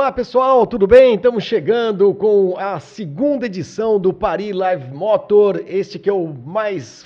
Olá pessoal, tudo bem? Estamos chegando com a segunda edição do Paris Live Motor, este que é o mais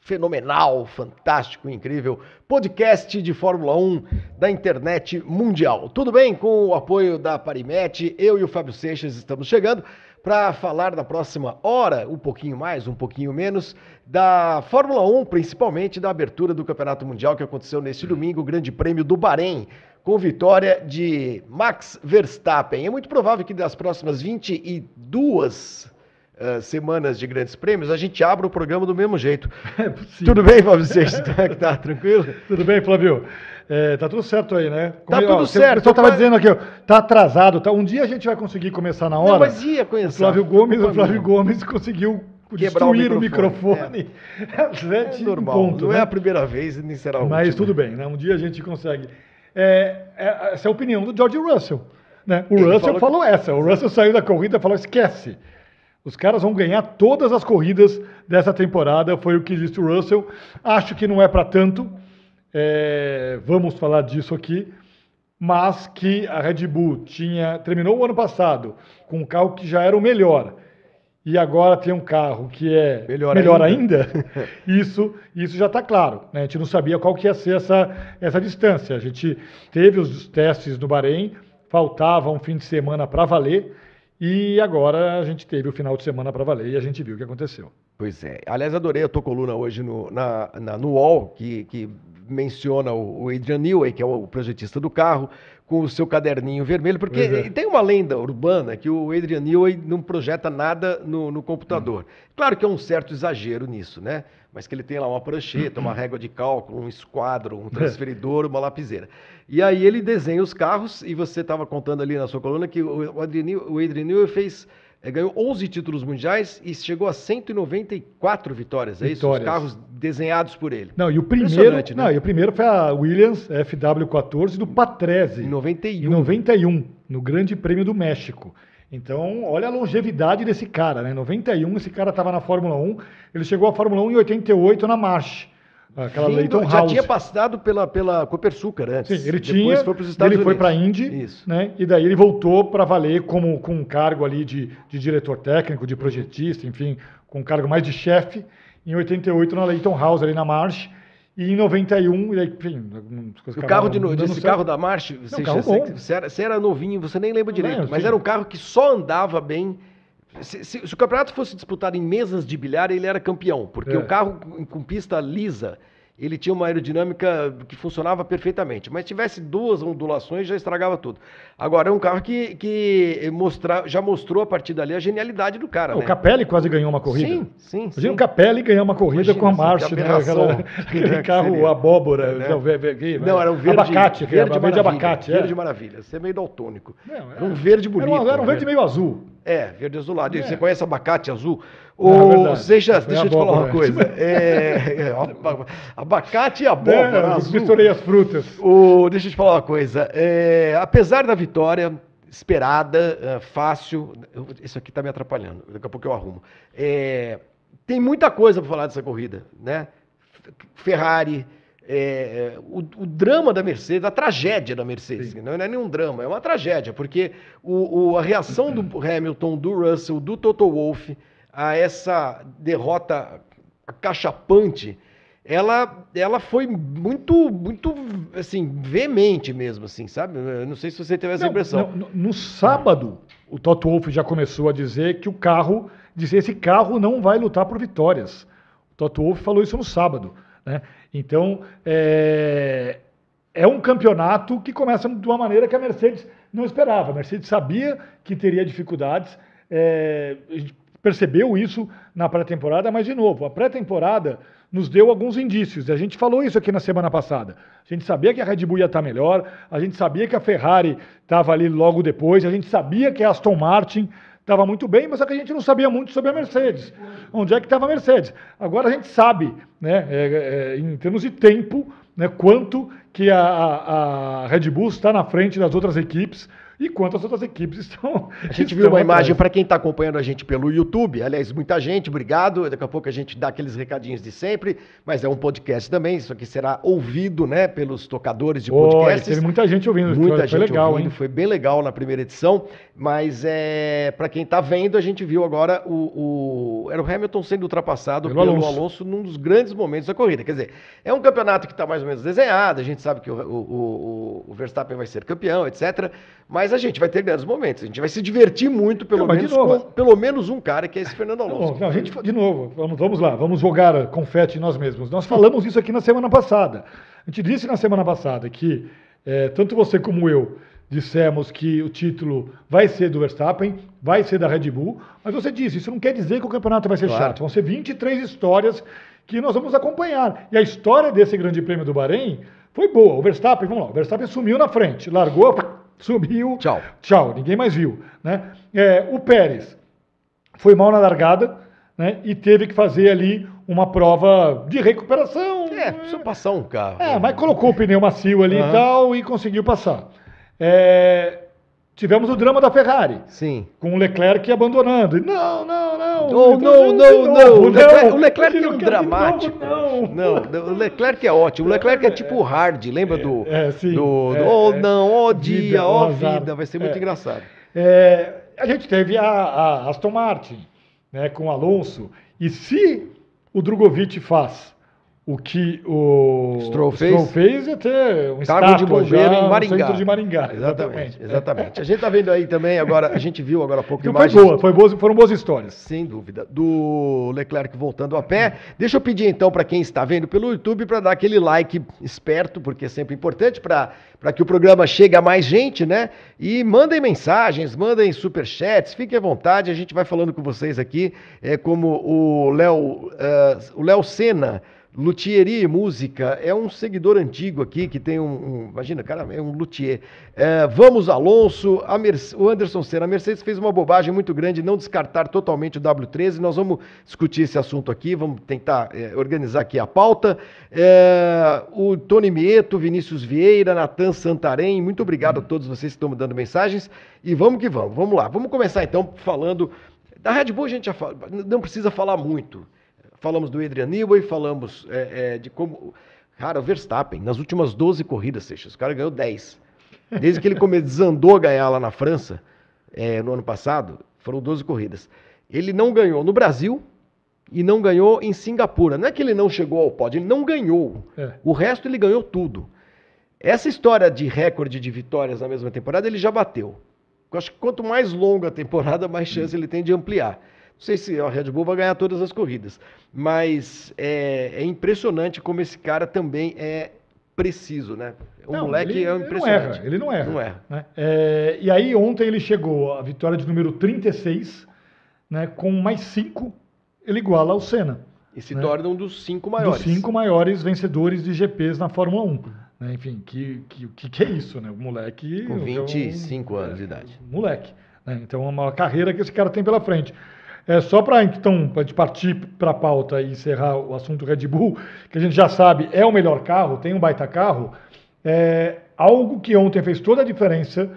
fenomenal, fantástico, incrível podcast de Fórmula 1 da internet mundial. Tudo bem? Com o apoio da Parimet, eu e o Fábio Seixas estamos chegando para falar na próxima hora, um pouquinho mais, um pouquinho menos, da Fórmula 1, principalmente da abertura do Campeonato Mundial que aconteceu neste domingo, o Grande Prêmio do Bahrein, com vitória de Max Verstappen. É muito provável que das próximas 22 uh, semanas de grandes prêmios, a gente abra o programa do mesmo jeito. É Tudo bem, Fábio Seixas? tá, tá tranquilo? Tudo bem, Flávio? É, tá tudo certo aí, né? Como tá tudo ó, certo. O pessoal estava dizendo aqui, ó, tá atrasado. Tá, um dia a gente vai conseguir começar na hora. Não, mas ia conhecer. O Flávio Gomes, o Flávio Gomes conseguiu Quebrar destruir o microfone. O microfone. É. é normal. Ponto, não é né? é a primeira vez nem será o Mas tudo bem, né? Um dia a gente consegue. É, é, essa é a opinião do George Russell. Né? O Ele Russell falou, falou essa. O Russell saiu da corrida e falou: esquece. Os caras vão ganhar todas as corridas dessa temporada, foi o que disse o Russell. Acho que não é para tanto, é, vamos falar disso aqui, mas que a Red Bull tinha terminou o ano passado com um carro que já era o melhor e agora tem um carro que é melhor, melhor ainda, ainda isso, isso já está claro. Né? A gente não sabia qual que ia ser essa, essa distância. A gente teve os testes no Bahrein, faltava um fim de semana para valer, e agora a gente teve o final de semana para valer e a gente viu o que aconteceu. Pois é. Aliás, adorei a tua coluna hoje no, na, na, no UOL, que, que menciona o, o Adrian Newey, que é o projetista do carro, com o seu caderninho vermelho, porque é. tem uma lenda urbana que o Adrian Newey não projeta nada no, no computador. Hum. Claro que é um certo exagero nisso, né? Mas que ele tem lá uma prancheta, uma régua de cálculo, um esquadro, um transferidor, uma lapiseira. E aí ele desenha os carros, e você estava contando ali na sua coluna que o Adrian Newey fez é, ganhou 11 títulos mundiais e chegou a 194 vitórias, é vitórias. isso? Os carros desenhados por ele. Não, e o primeiro, né? não, e o primeiro foi a Williams FW14 do Patrese. Em 91. Em 91, no Grande Prêmio do México. Então, olha a longevidade desse cara, né? Em 91, esse cara estava na Fórmula 1, ele chegou à Fórmula 1 em 88 na March. Aquela Vindo, Leighton já House. tinha passado pela, pela Copersucar antes. Sim, ele tinha. Foi Estados ele Unidos. foi para a Indy, Isso. né? E daí ele voltou para valer como com um cargo ali de, de diretor técnico, de projetista, enfim, com um cargo mais de chefe. Em 88 na Leighton House ali na March. E em 91, e enfim, o carro de, desse carro da March, você, carro você, você, era, você, era, novinho, você nem lembra direito, lembro, mas sim. era um carro que só andava bem se, se, se, o campeonato fosse disputado em mesas de bilhar, ele era campeão, porque é. o carro com pista lisa, ele tinha uma aerodinâmica que funcionava perfeitamente. Mas tivesse duas ondulações, já estragava tudo. Agora, é um carro que, que mostra, já mostrou a partir dali a genialidade do cara. O né? Capelli quase ganhou uma corrida. Sim, sim. Imagina sim. o Capelli ganhar uma corrida Imagina, com a Marcha, né? Aquela, aquele carro abóbora. Né? Não, era um verde. Abacate, verde, verde abacate. Verde é. maravilha. Você é meio daltônico. Não, era, era um verde bonito. Era um, era um verde meio azul. É, verde azulado. É. Você conhece abacate azul? Ou é seja, deixa eu te falar uma coisa. É, é, abacate e abóbora. É, azul. Misturei as frutas. O, deixa eu te falar uma coisa. É, apesar da vitória esperada, é, fácil. Isso aqui está me atrapalhando. Daqui a pouco eu arrumo. É, tem muita coisa para falar dessa corrida, né? Ferrari. É, o, o, drama da Mercedes, a tragédia da Mercedes, não é nenhum drama, é uma tragédia, porque o, o, a reação do Hamilton, do Russell, do Toto Wolff, a essa derrota cachapante, ela, ela foi muito, muito, assim, veemente mesmo, assim, sabe? Eu não sei se você teve essa não, impressão. Não, no, sábado, o Toto Wolff já começou a dizer que o carro, dizer esse carro não vai lutar por vitórias. O Toto Wolff falou isso no sábado, né? Então, é, é um campeonato que começa de uma maneira que a Mercedes não esperava. A Mercedes sabia que teria dificuldades, é, a gente percebeu isso na pré-temporada, mas, de novo, a pré-temporada nos deu alguns indícios. A gente falou isso aqui na semana passada. A gente sabia que a Red Bull ia estar melhor, a gente sabia que a Ferrari estava ali logo depois, a gente sabia que a Aston Martin estava muito bem, mas só que a gente não sabia muito sobre a Mercedes. Onde é que estava a Mercedes? Agora a gente sabe, né, é, é, em termos de tempo, né, quanto que a, a, a Red Bull está na frente das outras equipes e quantas outras equipes estão. A gente viu uma imagem para quem está acompanhando a gente pelo YouTube. Aliás, muita gente, obrigado. Daqui a pouco a gente dá aqueles recadinhos de sempre, mas é um podcast também. Isso aqui será ouvido, né, pelos tocadores de podcasts. Teve muita gente ouvindo. Muita gente foi legal, ouvindo, hein? Foi bem legal na primeira edição. Mas é para quem está vendo, a gente viu agora o, o, era o Hamilton sendo ultrapassado pelo, pelo Alonso. Alonso. num dos grandes momentos da corrida. Quer dizer, é um campeonato que está mais ou menos desenhado. A gente sabe que o, o, o Verstappen vai ser campeão, etc. Mas a gente vai ter grandes momentos. A gente vai se divertir muito, pelo, não, menos, com pelo menos um cara, que é esse Fernando Alonso. Não, a gente, de novo, vamos, vamos lá, vamos jogar confete em nós mesmos. Nós falamos isso aqui na semana passada. A gente disse na semana passada que é, tanto você como eu dissemos que o título vai ser do Verstappen, vai ser da Red Bull, mas você disse, isso não quer dizer que o campeonato vai ser claro. chato. Vão ser 23 histórias que nós vamos acompanhar. E a história desse Grande Prêmio do Bahrein foi boa. O Verstappen, vamos lá, o Verstappen sumiu na frente, largou sumiu. Tchau. Tchau, ninguém mais viu. Né? É, o Pérez foi mal na largada né? e teve que fazer ali uma prova de recuperação. É, precisa passar um carro. É, mas colocou o pneu macio ali uhum. e tal e conseguiu passar. É, Tivemos o drama da Ferrari. Sim. Com o Leclerc abandonando. Não, não, não. Oh, não, não, não. O Leclerc, o Leclerc é um dramático. Novo, não. não, o Leclerc é ótimo. O Leclerc é tipo o Hard, lembra do. É, sim. Do, é, oh, não, ó oh, dia, ó oh, vida. Vai ser muito é. engraçado. É, a gente teve a, a Aston Martin, né, com o Alonso. E se o Drogovic faz o que o Stroll fez, Stroll fez é ter um cargo de bombeiro em Maringá. de Maringá. Exatamente, exatamente. A gente está vendo aí também agora, a gente viu agora há pouco então imagens. Foi boa, foi boas, foram boas histórias. Sem dúvida. Do Leclerc voltando a pé. Deixa eu pedir então para quem está vendo pelo YouTube para dar aquele like esperto, porque é sempre importante para que o programa chegue a mais gente, né? E mandem mensagens, mandem superchats, fiquem à vontade, a gente vai falando com vocês aqui, é como o Léo, uh, o Léo Sena Luthierie Música é um seguidor antigo aqui que tem um. um imagina, cara, é um luthier. É, vamos, Alonso, o Anderson Senna. A Mercedes fez uma bobagem muito grande não descartar totalmente o W13. Nós vamos discutir esse assunto aqui, vamos tentar é, organizar aqui a pauta. É, o Tony Mieto, Vinícius Vieira, Natan Santarém, muito obrigado a todos vocês que estão me dando mensagens. E vamos que vamos, vamos lá. Vamos começar então falando. Da Red Bull a gente já fala, não precisa falar muito. Falamos do Adrian Newey, falamos é, é, de como. Cara, o Verstappen, nas últimas 12 corridas, Seixas, o cara ganhou 10. Desde que ele come, desandou a ganhar lá na França, é, no ano passado, foram 12 corridas. Ele não ganhou no Brasil e não ganhou em Singapura. Não é que ele não chegou ao pódio, ele não ganhou. É. O resto ele ganhou tudo. Essa história de recorde de vitórias na mesma temporada, ele já bateu. Eu acho que quanto mais longa a temporada, mais chance ele tem de ampliar. Não sei se a Red Bull vai ganhar todas as corridas, mas é, é impressionante como esse cara também é preciso, né? O não, moleque ele, é impressionante. Ele não erra. Ele não erra. Não erra. Né? É, e aí ontem ele chegou à vitória de número 36, né, com mais cinco, ele iguala ao Senna. E se né? torna um dos cinco maiores. Dos cinco maiores vencedores de GPs na Fórmula 1. Né? Enfim, que, que, que, que é isso, né? O moleque... Com 25 é um, anos de idade. Moleque. Né? Então é uma carreira que esse cara tem pela frente. É, só para então pra partir para a pauta e encerrar o assunto Red Bull, que a gente já sabe é o melhor carro, tem um baita carro, é, algo que ontem fez toda a diferença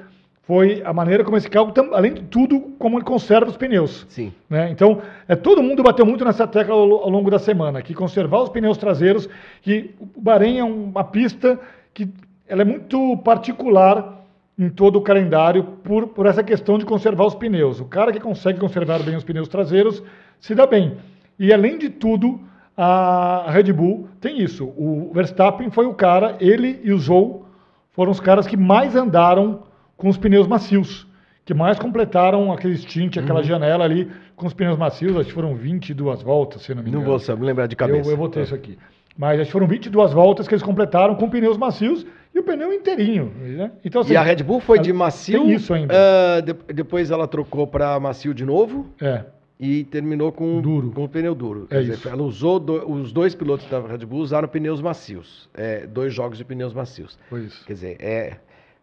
foi a maneira como esse carro, além de tudo, como ele conserva os pneus. Sim. Né? Então, é, todo mundo bateu muito nessa tecla ao, ao, longo da semana, que conservar os pneus traseiros, que o Bahrein é uma pista que ela é muito particular em todo o calendário por, por essa questão de conservar os pneus. O cara que consegue conservar bem os pneus traseiros se dá bem. E além de tudo, a Red Bull tem isso. O Verstappen foi o cara, ele e o Zou foram os caras que mais andaram com os pneus macios, que mais completaram aquele stint, aquela uhum. janela ali com os pneus macios. Acho que foram 22 voltas, se não me engano. Não vou saber, lembrar de cabeça. Eu, eu vou ter é. isso aqui. Mas acho que foram 22 voltas que eles completaram com pneus macios e o pneu inteirinho. Né? Então, assim, e a Red Bull foi de macio. Tem isso ainda. Uh, de, depois ela trocou para macio de novo. É. E terminou com, duro. com o pneu duro. É Quer dizer, ela usou do, os dois pilotos da Red Bull usaram pneus macios. É, dois jogos de pneus macios. Foi isso. Quer dizer, é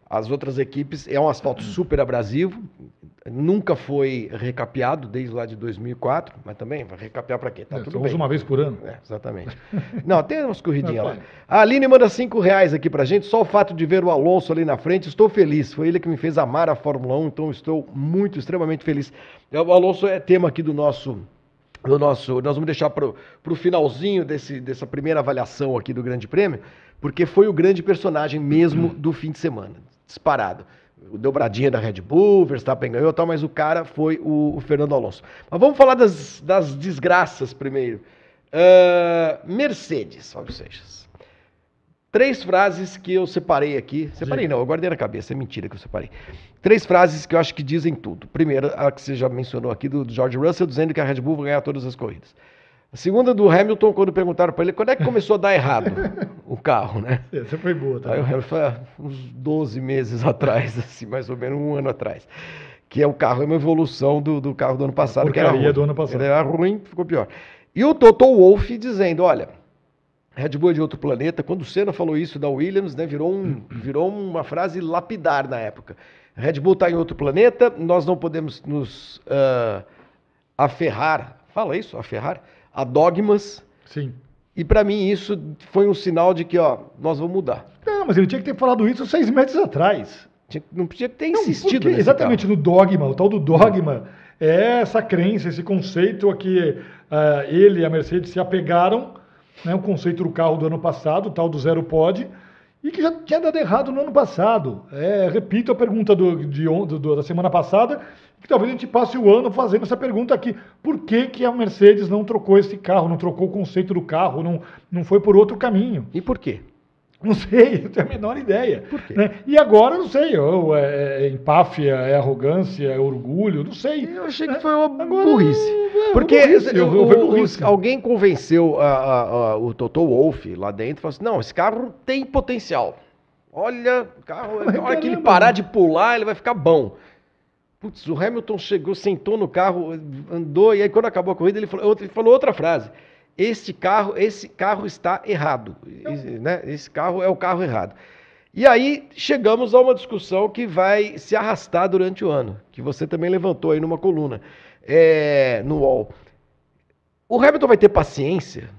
As outras equipes, é um asfalto super abrasivo, nunca foi recapeado desde lá de 2004, mas também vai recapear para quê? Tá é, tudo bem. uma vez por ano. É, exatamente. Não, tem umas corridinhas lá. A Aline manda cinco reais aqui pra gente, só o fato de ver o Alonso ali na frente, estou feliz. Foi ele que me fez amar a Fórmula 1, então estou muito, extremamente feliz. O Alonso é tema aqui do nosso do nosso. Nós vamos deixar para o finalzinho desse, dessa primeira avaliação aqui do Grande Prêmio, porque foi o grande personagem mesmo do fim de semana, disparado. O dobradinha da Red Bull, Verstappen ganhou tal, mas o cara foi o, o Fernando Alonso. Mas vamos falar das, das desgraças primeiro. Uh, Mercedes, Fábio Seixas. Três frases que eu separei aqui. Separei não, eu guardei na cabeça, é mentira que eu separei. Três frases que eu acho que dizem tudo. Primeira, a que você já mencionou aqui, do, George Russell, dizendo que a Red Bull vai ganhar todas as corridas. A segunda do Hamilton, quando perguntaram para ele quando é que começou a dar errado o carro, né? Essa foi boa, tá? Aí o Hamilton falou, ah, uns 12 meses atrás, assim, mais ou menos um ano atrás. Que é o carro, é uma evolução do, do carro do ano passado. que era ruim. do ano passado. Ele era ruim, ficou pior. E o Toto Wolff dizendo, olha, Red Bull é de outro planeta. Quando o Senna falou isso da Williams, né, virou, um, virou uma frase lapidar na época. Red Bull está em outro planeta, nós não podemos nos uh, aferrar, fala isso, aferrar, a dogmas. Sim. E para mim isso foi um sinal de que, ó, nós vamos mudar. Não, mas ele tinha que ter falado isso seis meses atrás. Tinha, não podia ter não, insistido porque, Exatamente, carro. no dogma, o tal do dogma, é essa crença, esse conceito a que uh, ele e a Mercedes se apegaram né, o conceito do carro do ano passado, tal do zero pod, e que já tinha dado errado no ano passado. É, repito a pergunta do, de, do, da semana passada, que talvez a gente passe o ano fazendo essa pergunta aqui. Por que, que a Mercedes não trocou esse carro, não trocou o conceito do carro, não, não foi por outro caminho? E por quê? Não sei, não tenho a menor ideia. Por quê? Né? E agora, não sei, ou é, é, empáfia, é arrogância, é orgulho, não sei. Eu achei que foi uma agora, burrice. É, Porque burrice, eu, eu, burrice. alguém convenceu a, a, a, o Toto Wolff lá dentro e falou assim: não, esse carro tem potencial. Olha, o carro, na hora que ele parar de pular, ele vai ficar bom. Putz, o Hamilton chegou, sentou no carro, andou, e aí quando acabou a corrida, ele falou, ele falou outra frase este carro, esse carro está errado. Esse, né? esse carro é o carro errado. E aí chegamos a uma discussão que vai se arrastar durante o ano, que você também levantou aí numa coluna é, no UOL. O Hamilton vai ter paciência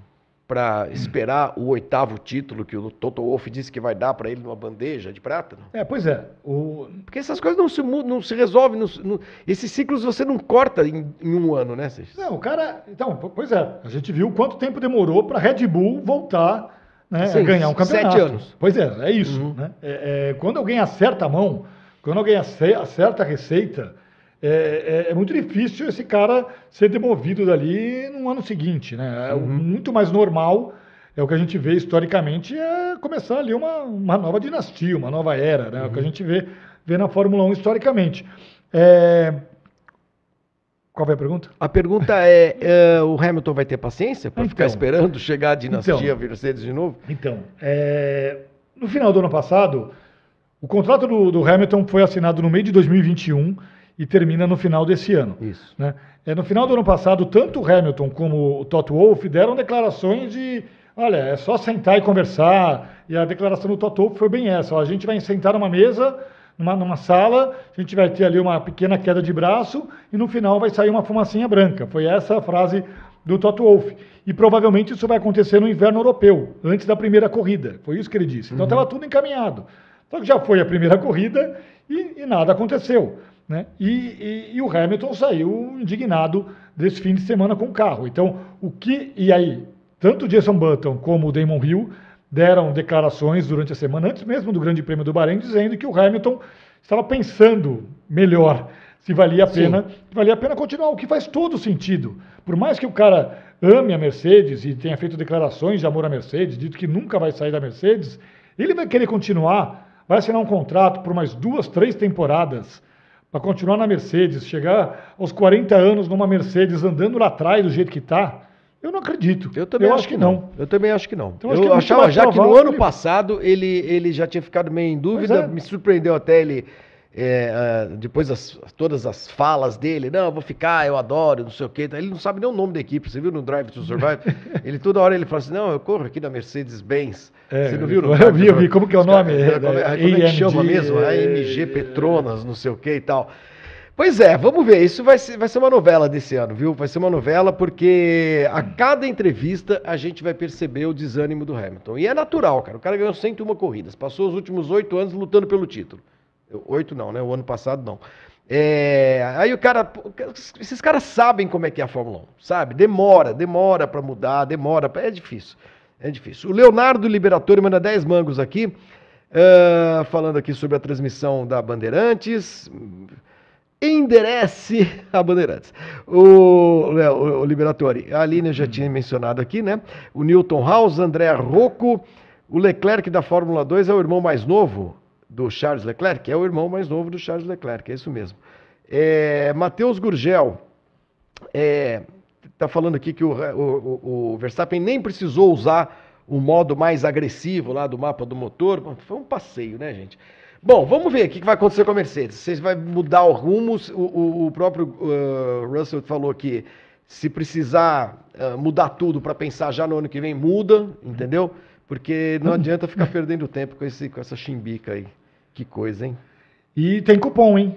para esperar o oitavo título que o Toto Wolff disse que vai dar para ele numa bandeja de prata? Não? É, pois é. O... Porque essas coisas não se, não se resolvem. Não, não, esses ciclos você não corta em, em um ano, né, Seixas? Não, o cara. Então, pois é. A gente viu quanto tempo demorou para Red Bull voltar né, Sim, a ganhar um campeonato. Sete anos. Pois é, é isso. Uhum. Né? É, é, quando alguém acerta a mão, quando alguém acerta a receita é, é, é, muito difícil esse cara ser demovido dali no ano seguinte, né? É uhum. muito mais normal, é o que a gente vê historicamente, é começar ali uma, uma nova dinastia, uma nova era, né? Uhum. É o que a uhum. gente vê, vê na Fórmula 1 historicamente. É... Qual foi a pergunta? A pergunta é, é o Hamilton vai ter paciência para então, ficar esperando chegar a dinastia então, Mercedes de novo? Então, é, no final do ano passado, o contrato do, do Hamilton foi assinado no meio de 2021 e termina no final desse ano. Isso. Né? É, no final do ano passado, tanto o Hamilton como o Toto Wolff deram declarações de, olha, é só sentar e conversar, e a declaração do Toto Wolff foi bem essa, ó, a gente vai sentar numa mesa, numa, numa sala, a gente vai ter ali uma pequena queda de braço, e no final vai sair uma fumacinha branca. Foi essa a frase do Toto Wolff. E provavelmente isso vai acontecer no inverno europeu, antes da primeira corrida. Foi isso que ele disse. Então estava uhum. tudo encaminhado. Só que já foi a primeira corrida e, e nada aconteceu. Né? E, e, e, o Hamilton saiu indignado desse fim de semana com o carro. Então, o que. E aí, tanto o Jason Button como o Damon Hill deram declarações durante a semana, antes mesmo do Grande Prêmio do Bahrein, dizendo que o Hamilton estava pensando melhor se valia a pena, valia a pena continuar, o que faz todo sentido. Por mais que o cara ame a Mercedes e tenha feito declarações de amor à Mercedes, dito que nunca vai sair da Mercedes, ele vai querer continuar, vai assinar um contrato por mais duas, três temporadas para continuar na Mercedes, chegar aos 40 anos numa Mercedes andando lá atrás do jeito que está, eu não acredito. Eu também eu acho, que não. não. Eu também acho que não. Então, eu, eu é achava já que no ano passado ele, ele já tinha ficado meio em dúvida, é. me surpreendeu até ele é, uh, depois das, todas as falas dele, não, eu vou ficar, eu adoro, não sei o quê. Ele não sabe nem o nome da equipe, você viu no Drive to Survive? ele toda hora ele fala assim, não, eu corro aqui da Mercedes-Benz. É, você não viu no Eu vi, eu vi, como que é o nome? É, como, é, como é que chama mesmo? AMG Petronas, não sei o quê e tal. Pois é, vamos ver. Isso vai ser, vai ser uma novela desse ano, viu? Vai ser uma novela porque a cada entrevista a gente vai perceber o desânimo do Hamilton. E é natural, cara. O cara ganhou 101 corridas, passou os últimos oito anos lutando pelo título. Oito não, né? O ano passado não. É, aí o cara, esses caras sabem como é que é a Fórmula 1, sabe? Demora, demora para mudar, demora, pra, é difícil, é difícil. O Leonardo Liberatori manda 10 mangos aqui, uh, falando aqui sobre a transmissão da Bandeirantes. Enderece a Bandeirantes. O, o, o Liberatori, a Aline já tinha mencionado aqui, né? O Newton House, André Rocco, o Leclerc da Fórmula 2 é o irmão mais novo do Charles Leclerc, que é o irmão mais novo do Charles Leclerc, é isso mesmo. É, Matheus Gurgel está é, tá falando aqui que o, o, o, Verstappen nem precisou usar o modo mais agressivo lá do mapa do motor. Foi um passeio, né, gente? Bom, vamos ver o que vai acontecer com a Mercedes. Vocês vai mudar o rumo. O, o próprio uh, Russell falou que se precisar uh, mudar tudo para pensar já no ano que vem, muda, entendeu? Porque não adianta ficar perdendo tempo com, esse, com essa chimbica aí. Que coisa, hein? E tem cupom, hein?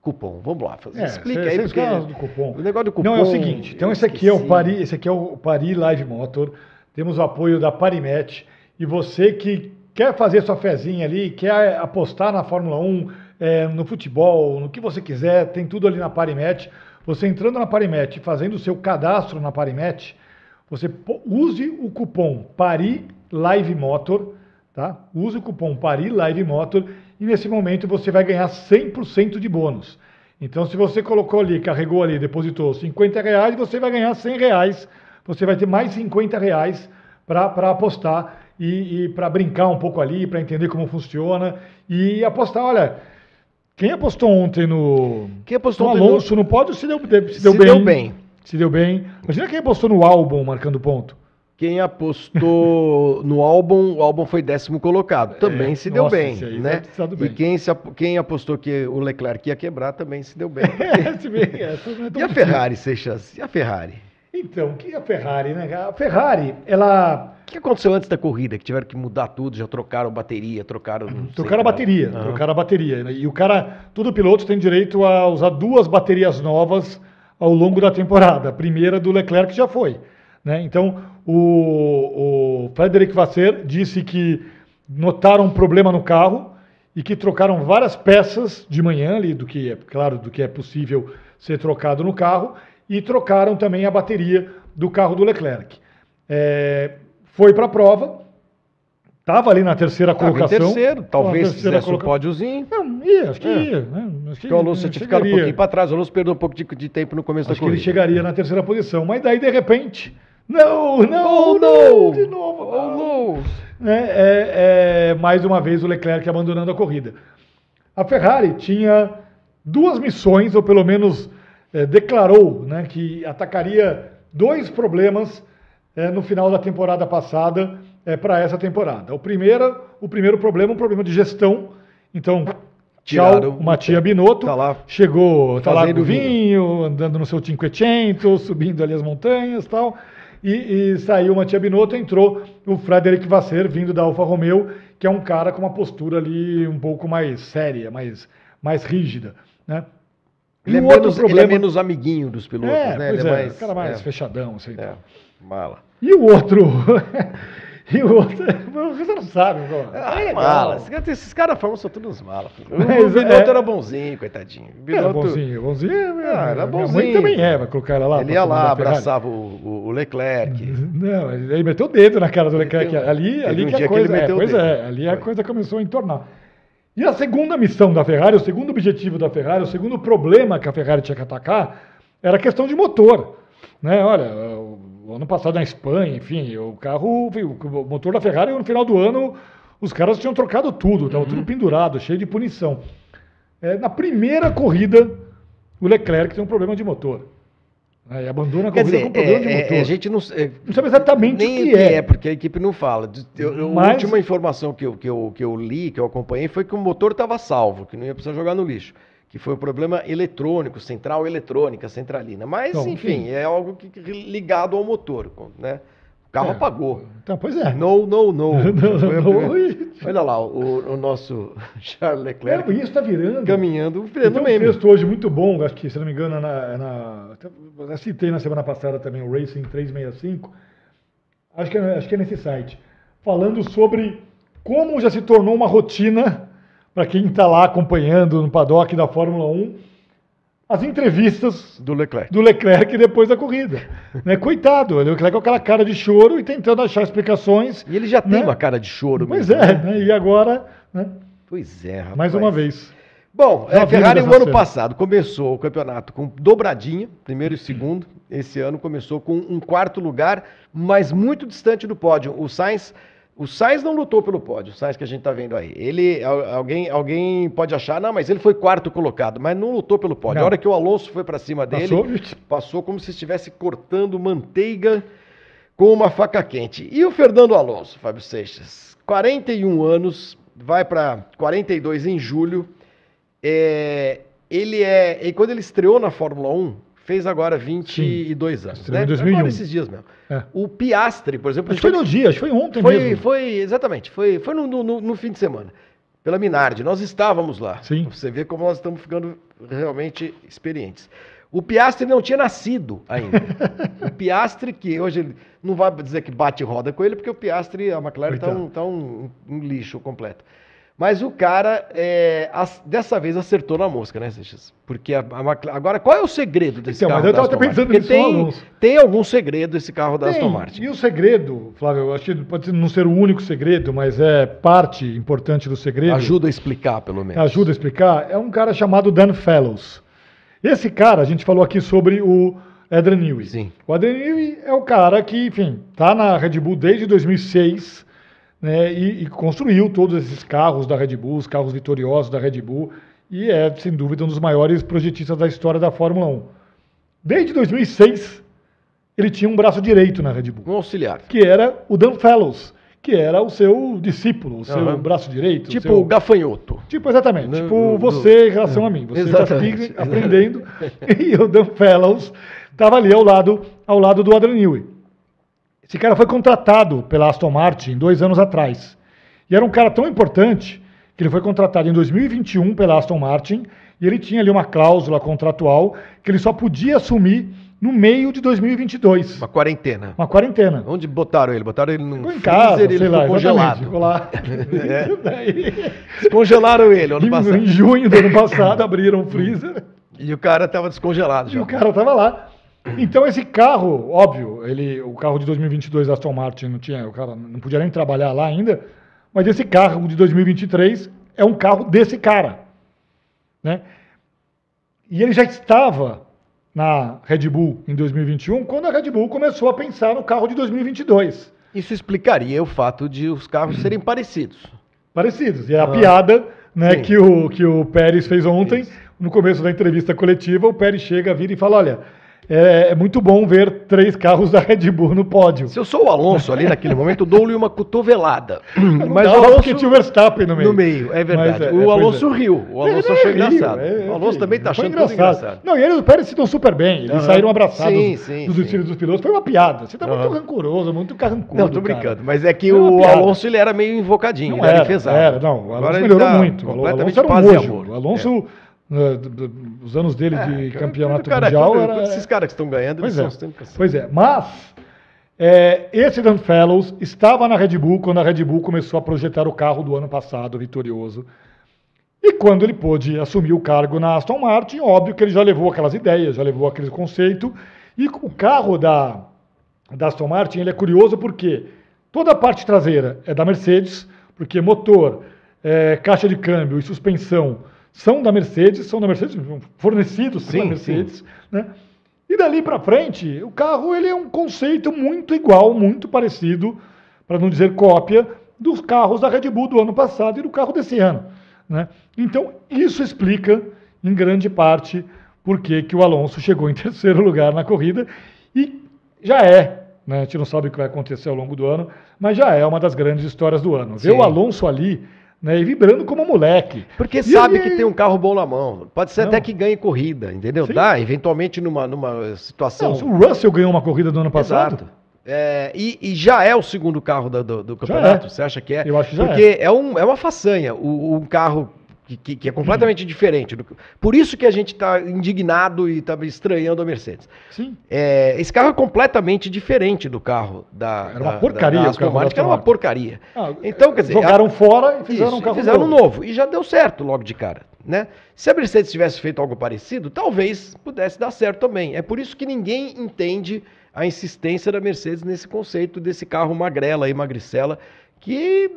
Cupom, vamos lá. É, Explica cê, aí, porque do cupom. o negócio do cupom... Não, é o seguinte, então esse aqui é o Paris, esse aqui é o Paris Live Motor, temos o apoio da Parimet, e você que quer fazer sua fezinha ali, quer apostar na Fórmula 1, é, no futebol, no que você quiser, tem tudo ali na Parimet. Você entrando na Parimet e fazendo o seu cadastro na Parimet, você use o cupom PARI Live Motor, tá? Use o cupom PARI Live Motor e nesse momento você vai ganhar 100% de bônus. Então, se você colocou ali, carregou ali, depositou 50 reais, você vai ganhar 100 reais. Você vai ter mais 50 reais para apostar e, e para brincar um pouco ali, para entender como funciona e apostar. Olha, quem apostou ontem no, quem apostou no Alonso no... no pódio se deu, se deu se bem. Deu bem. Se deu bem. Imagina quem apostou no álbum marcando ponto. Quem apostou no álbum, o álbum foi décimo colocado. É, também é, se deu nossa, bem, né? Bem. E quem, se, quem apostou que o Leclerc ia quebrar também se deu bem. se bem é, e a Ferrari, Seixas? E a Ferrari? Então, o que é a Ferrari, né? A Ferrari, ela. O que aconteceu antes da corrida? Que tiveram que mudar tudo, já trocaram bateria, trocaram. Trocaram a bateria, uhum. trocaram a bateria. E o cara, todo piloto tem direito a usar duas baterias novas ao longo da temporada. A primeira do Leclerc já foi. Né? Então, o, o Frederic Vasser disse que notaram um problema no carro e que trocaram várias peças de manhã ali, do que é, claro, do que é possível ser trocado no carro, e trocaram também a bateria do carro do Leclerc. É, foi para a prova, estava ali na terceira Tava colocação. terceiro, talvez se fizesse um pódiozinho. Não, ia, acho que é. ia. Né? Acho que, o Alonso tinha ficado um pouquinho para trás, o Alonso perdeu um pouco de, de tempo no começo acho da corrida. Acho que ele chegaria na terceira posição, mas daí de repente não, não, oh, não, de novo. Oh, não. É, é, é, mais uma vez o Leclerc abandonando a corrida. A Ferrari tinha duas missões, ou pelo menos é, declarou né, que atacaria dois problemas é, no final da temporada passada é, para essa temporada. O primeiro, o primeiro problema, um problema de gestão. Então, Tchau, uma tia Binotto. Tá lá chegou, tá lá com vinho, vinho, andando no seu Cinquecento, subindo ali as montanhas tal e, e saiu o Matia Binotto, entrou o Frederic Vasser, vindo da Alfa Romeo, que é um cara com uma postura ali um pouco mais séria, mais, mais rígida, né? Ele, é menos, problema... ele é menos amiguinho dos pilotos, é, né? Ele é, é mais, cara mais é. fechadão, assim. É, mala. E o outro E o outro, você não sabe. Ah, é mala. Esses, esses caras falam são todos malas. O Binotto é... era bonzinho, coitadinho. Binotto... Era bonzinho, bonzinho. Ah, era bonzinho. Minha mãe também é, vai colocar ela lá. Ele ia lá, abraçava o, o, Leclerc. Não, ele meteu o dedo na cara do Leclerc. Meteu, ali, ali um que a coisa, que é, pois é, ali Foi. a coisa começou a entornar. E a segunda missão da Ferrari, o segundo objetivo da Ferrari, o segundo problema que a Ferrari tinha que atacar, era a questão de motor. Né? Olha, ano passado na Espanha, enfim, o carro, o motor da Ferrari, no final do ano, os caras tinham trocado tudo, estava uhum. tudo pendurado, cheio de punição. É, na primeira corrida, o Leclerc tem um problema de motor. Né? E abandona a Quer corrida dizer, com problema de é, motor. é, a gente não, é, Não sabe exatamente nem o que é. porque a equipe não fala. Eu- eu- Mas- A última informação que eu, que, eu, que eu li, que eu acompanhei, foi que o motor estava salvo, que não ia precisar jogar no lixo. Que foi o problema eletrônico, central eletrônica, centralina. Mas, Então, enfim, enfim. é algo que, ligado ao motor, né? O carro É. apagou. Então, pois é. No, no, no. Olha lá, o, o nosso Charles É, Leclerc isso está virando. caminhando, virando um meme. texto hoje muito bom, acho que, se não me engano, é na, é na, citei na semana passada também o Racing 365, acho que, é, acho que é nesse site, falando sobre como já se tornou uma rotina para quem está lá acompanhando no paddock da Fórmula 1, as entrevistas Do Leclerc. do Leclerc depois da corrida. né? Coitado, o Leclerc com aquela cara de choro e tentando achar explicações. E ele já tem Né? uma cara de choro Pois mesmo, é, né? né? e agora, né? Pois é, rapaz. mais uma vez. Bom, vimos Ferrari o ano cena. passado começou o campeonato com dobradinha, primeiro e segundo. Esse ano começou com um quarto lugar, mas muito distante do pódio. O Sainz, o Sainz não lutou pelo pódio, o Sainz que a gente está vendo aí. Ele, al- alguém, alguém pode achar, não, mas ele foi quarto colocado, mas não lutou pelo pódio. Não. A hora que o Alonso foi para cima dele, Passou? passou como se estivesse cortando manteiga com uma faca quente. E o Fernando Alonso, Fábio Seixas, 41 anos, vai para 42 em julho. É, ele é. E quando ele estreou na Fórmula 1, fez agora 22 anos. Estreou Né? em 2001. Agora esses dias mesmo. É. O Piastre, por exemplo, Acho foi no dia, acho que foi ontem foi, mesmo. foi exatamente, foi, foi no, no- no fim de semana. Pela Minardi, nós estávamos lá. Sim. Você vê como nós estamos ficando realmente experientes. O Piastre não tinha nascido ainda. o Piastre, que hoje não vai dizer que bate roda com ele, porque o Piastre, a McLaren está um, tá um, um lixo completo. Mas o cara, é, as- dessa vez, acertou na mosca, né, Seixas? Porque a, a. Agora, qual é o segredo desse Então, carro mas eu da tava Aston pensando nisso tem, tem algum segredo esse carro da Tem, Aston Martin. E o segredo, Flávio, eu acho que pode não ser o único segredo, mas é parte importante do segredo. Ajuda a explicar, pelo menos. ajuda a explicar, é um cara chamado Dan Fellows. Esse cara, a gente falou aqui sobre o Adrian Newey. Sim. O Adrian Newey é o cara que, enfim, tá na Red Bull desde 2006, né, e, e construiu todos esses carros da Red Bull, os carros vitoriosos da Red Bull, e é, sem dúvida, um dos maiores projetistas da história da Fórmula 1. Desde 2006, ele tinha um braço direito na Red Bull Um auxiliar. que era o Dan Fellows, que era o seu discípulo, o seu Aham. braço direito. o Tipo seu- o gafanhoto. Tipo, exatamente. No- tipo, no- você em relação a mim. Você está aprendendo e o Dan Fellows estava ali ao lado, ao lado do Adrian Newey. Esse cara foi contratado pela Aston Martin dois anos atrás. E era um cara tão importante que ele foi contratado em 2021 pela Aston Martin e ele tinha ali uma cláusula contratual que ele só podia assumir no meio de 2022. Uma quarentena. Uma quarentena. Onde botaram ele? Botaram ele num Ficou em freezer casa, e ele sei lá, congelado. Ficou lá. É. Daí. Descongelaram ele ano passado. em junho do ano passado, abriram o freezer E o cara tava descongelado e já. o cara tava lá. Então esse carro, óbvio, ele, o carro de 2022 da Aston Martin não tinha, o cara não podia nem trabalhar lá ainda, mas esse carro de 2023 é um carro desse cara, né? E ele já estava na Red Bull em 2021 quando a Red Bull começou a pensar no carro de 2022. Isso explicaria o fato de os carros serem parecidos. parecidos. E é a Ah, piada né, sim. que, o, que o Pérez fez ontem, Isso. no começo da entrevista coletiva, o Pérez chega, vira e fala, olha, é, é muito bom ver três carros da Red Bull no pódio. Se eu sou o Alonso ali naquele momento, eu dou-lhe uma cotovelada. Não Mas o Alonso porque tinha o Verstappen no meio. no meio, é verdade. É, é, o Alonso é. riu. O Alonso achou engraçado. é, o Alonso também tá foi achando engraçado. Não, e eles, o Pérez se dão super bem. Eles Aham. saíram abraçados Sim, sim, nos sim. desfiles dos pilotos. Foi uma piada. Você tá muito Aham. rancoroso, muito carrancudo. Não, tô cara. brincando. Mas é que Foi o. Alonso ele era meio invocadinho, Não ele era, era, enfesado. era, não. O Alonso melhorou tá muito. O Completamente Alonso era um nojo. O Alonso, d- os anos dele de É, campeonato cara, mundial quando- era... esses caras que estão ganhando, Pois eles é. são assim. Pois é, mas é, esse Dan Fellows estava na Red Bull quando a Red Bull começou a projetar o carro do ano passado, vitorioso. E quando ele pôde assumir o cargo na Aston Martin, óbvio que ele já levou aquelas ideias, já levou aquele conceito. E o carro da, da Aston Martin ele é curioso porque toda a parte traseira é da Mercedes, porque motor, é, caixa de câmbio e suspensão são da Mercedes, são da Mercedes, fornecidos Sim, pela Mercedes. Né? E dali para frente, o carro ele é um conceito muito igual, muito parecido, para não dizer cópia, dos carros da Red Bull do ano passado e do carro desse ano. Né? Então, isso explica, em grande parte, por que que o Alonso chegou em terceiro lugar na corrida e já é, né, a gente não sabe o que vai acontecer ao longo do ano, mas já é uma das grandes histórias do ano. Ver Sim. o Alonso ali, né, e vibrando como moleque. Porque E sabe ele- que tem um carro bom na mão. Pode ser Não. até que ganhe corrida, entendeu? Sim. Dá, eventualmente numa, numa situação. Não, o Russell ganhou uma corrida do ano passado. Exato. É, e, e já é o segundo carro do, do Já campeonato? é. Você acha que é? Eu acho que já Porque é, um, é uma façanha, o- um carro que, que- que é completamente diferente. do- por isso que a gente está indignado e está estranhando a Mercedes. Sim. É, esse carro é completamente diferente do carro da, Era uma da- porcaria da o da Martin, que era uma Martin. porcaria. Ah, Então, quer dizer, jogaram fora e fizeram Isso, um carro fizeram novo. novo. E já deu certo logo de cara, né? Se a Mercedes tivesse feito algo parecido, talvez pudesse dar certo também. É por isso que ninguém entende a insistência da Mercedes nesse conceito desse carro magrela e magricela, que,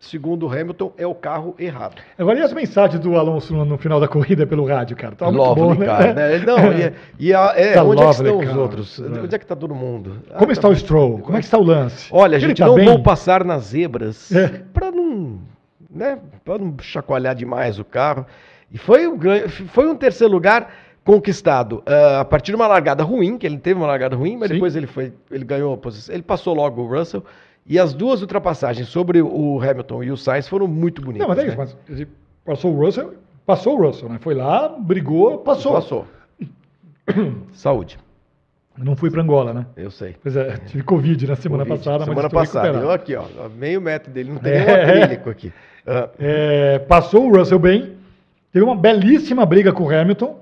segundo o Hamilton, é o carro errado. Agora, e as mensagens do Alonso no, no final da corrida pelo rádio, cara? Tá muito Lovely, bom, né? cara, né? Não, e, e a- é, Tá onde é que lovely, estão os cara. outros? É. Onde é que está todo mundo? Ah, Como tá está o bem. Stroll? Como é que está o lance? Olha, Ele gente, tá não bem? vão passar nas zebras É. para não, né, para não chacoalhar demais o carro. E foi um, foi um terceiro lugar conquistado ah, a partir de uma largada ruim, que ele teve uma largada ruim, mas Sim. depois ele foi, ele ganhou a posição, ele passou logo o Russell. E as duas ultrapassagens sobre o Hamilton e o Sainz foram muito bonitas. Não, mas é né? isso, mas ele passou o Russell, passou o Russell, né? Foi lá, brigou, passou. Passou. Saúde, Não fui para Angola, né? eu sei. Pois é, tive Covid na semana Covid, passada, Semana mas passada. Eu aqui, ó, meio metro dele, não tem É. nenhum acrílico aqui. Ah, É, passou o Russell bem, teve uma belíssima briga com o Hamilton.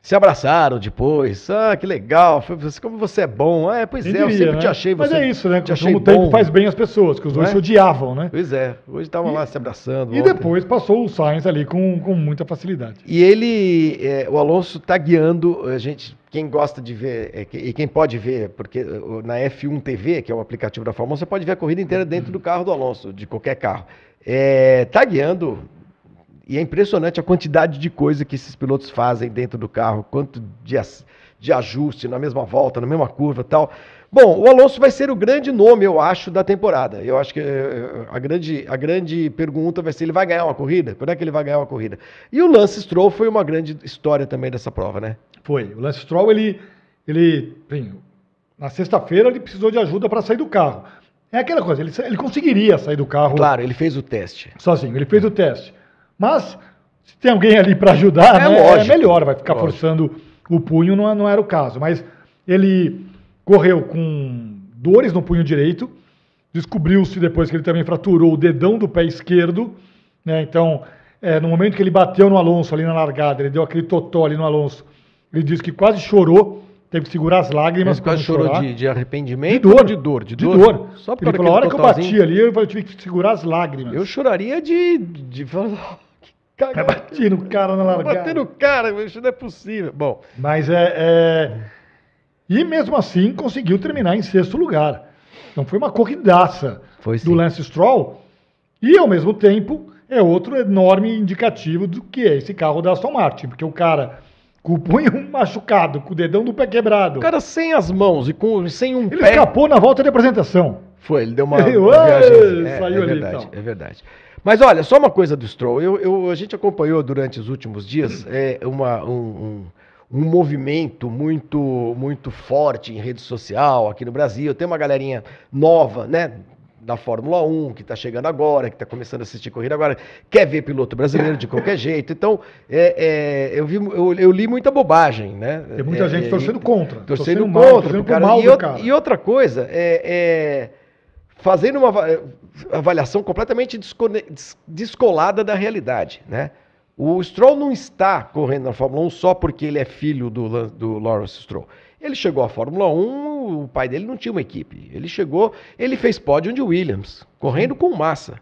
Se abraçaram depois. Ah, que legal. Foi- Como você é bom. Ah, é, pois Quem é, eu diria, sempre te né? achei você. Mas é isso, né? Te achei o tempo bom. faz bem as pessoas, que os dois é? se odiavam, né? Pois é. Hoje estavam lá se abraçando. E ontem. depois passou o Sainz ali com, com muita facilidade. E ele, é, o Alonso está guiando, a gente, quem gosta de ver, é, e quem pode ver, porque na F1 TV, que é o aplicativo da Fórmula 1, você pode ver a corrida inteira dentro do carro do Alonso, de qualquer carro. Está guiando, e é impressionante a quantidade de coisa que esses pilotos fazem dentro do carro, quanto de, de ajuste na mesma volta, na mesma curva e tal. Bom, o Alonso vai ser o grande nome, eu acho, da temporada. Eu acho que eh, a grande, a grande pergunta vai ser: ele vai ganhar uma corrida? Quando é que ele vai ganhar uma corrida? E o Lance Stroll foi uma grande história também dessa prova, né? Foi. O Lance Stroll, ele, ele enfim, na sexta-feira ele precisou de ajuda para sair do carro. É aquela coisa, ele, ele conseguiria sair do carro Claro, ele fez o teste. sozinho, ele fez o teste. Mas, se tem alguém ali para ajudar, É né, lógico, é melhor, vai ficar lógico. forçando o punho, não, é- não era o caso. Mas ele correu com dores no punho direito, descobriu-se depois que ele também fraturou o dedão do pé esquerdo, né? Então, é, no momento que ele bateu no Alonso ali na largada, ele deu aquele totó ali no Alonso, ele disse que quase chorou, teve que segurar as lágrimas Mas quase chorou de, de arrependimento De dor. de dor? De dor. Só por ele falou, a hora que eu bati ali, eu falei, eu tive que segurar as lágrimas. Eu choraria de. de cagada. bati no cara na largada. Bater no cara, isso não é possível. Bom, Mas é, é- E mesmo assim conseguiu terminar em sexto lugar. Então foi uma corridaça Foi do. Lance Stroll. E ao mesmo tempo é outro enorme indicativo do que é esse carro da Aston Martin. Porque o cara com o punho machucado, com o dedão do pé quebrado. o cara sem as mãos e com, sem um ele pé. escapou na volta de apresentação. Foi, ele deu uma, Ele, uma ué, viagem. É, saiu é ali, verdade, então. é verdade. Mas olha, só uma coisa do Stroll. Eu, eu- a gente acompanhou durante os últimos dias é, uma- um, um- um movimento muito, muito forte em rede social aqui no Brasil. Tem uma galerinha nova, né? Da Fórmula 1, que está chegando agora, que está começando a assistir corrida agora, quer ver piloto brasileiro de qualquer jeito. Então, é, é, eu, vi, eu, eu li muita bobagem, né? Tem muita É, gente torcendo contra. torcendo mal, contra torcendo pro pro cara. mal E, cara. e outra coisa, é, é fazendo uma ava- avaliação completamente descolada da realidade, né? O Stroll não está correndo na Fórmula 1 só porque ele é filho do, do Lawrence Stroll. Ele chegou à Fórmula 1, o pai dele não tinha uma equipe. Ele chegou, ele fez pódio de Williams, correndo com massa.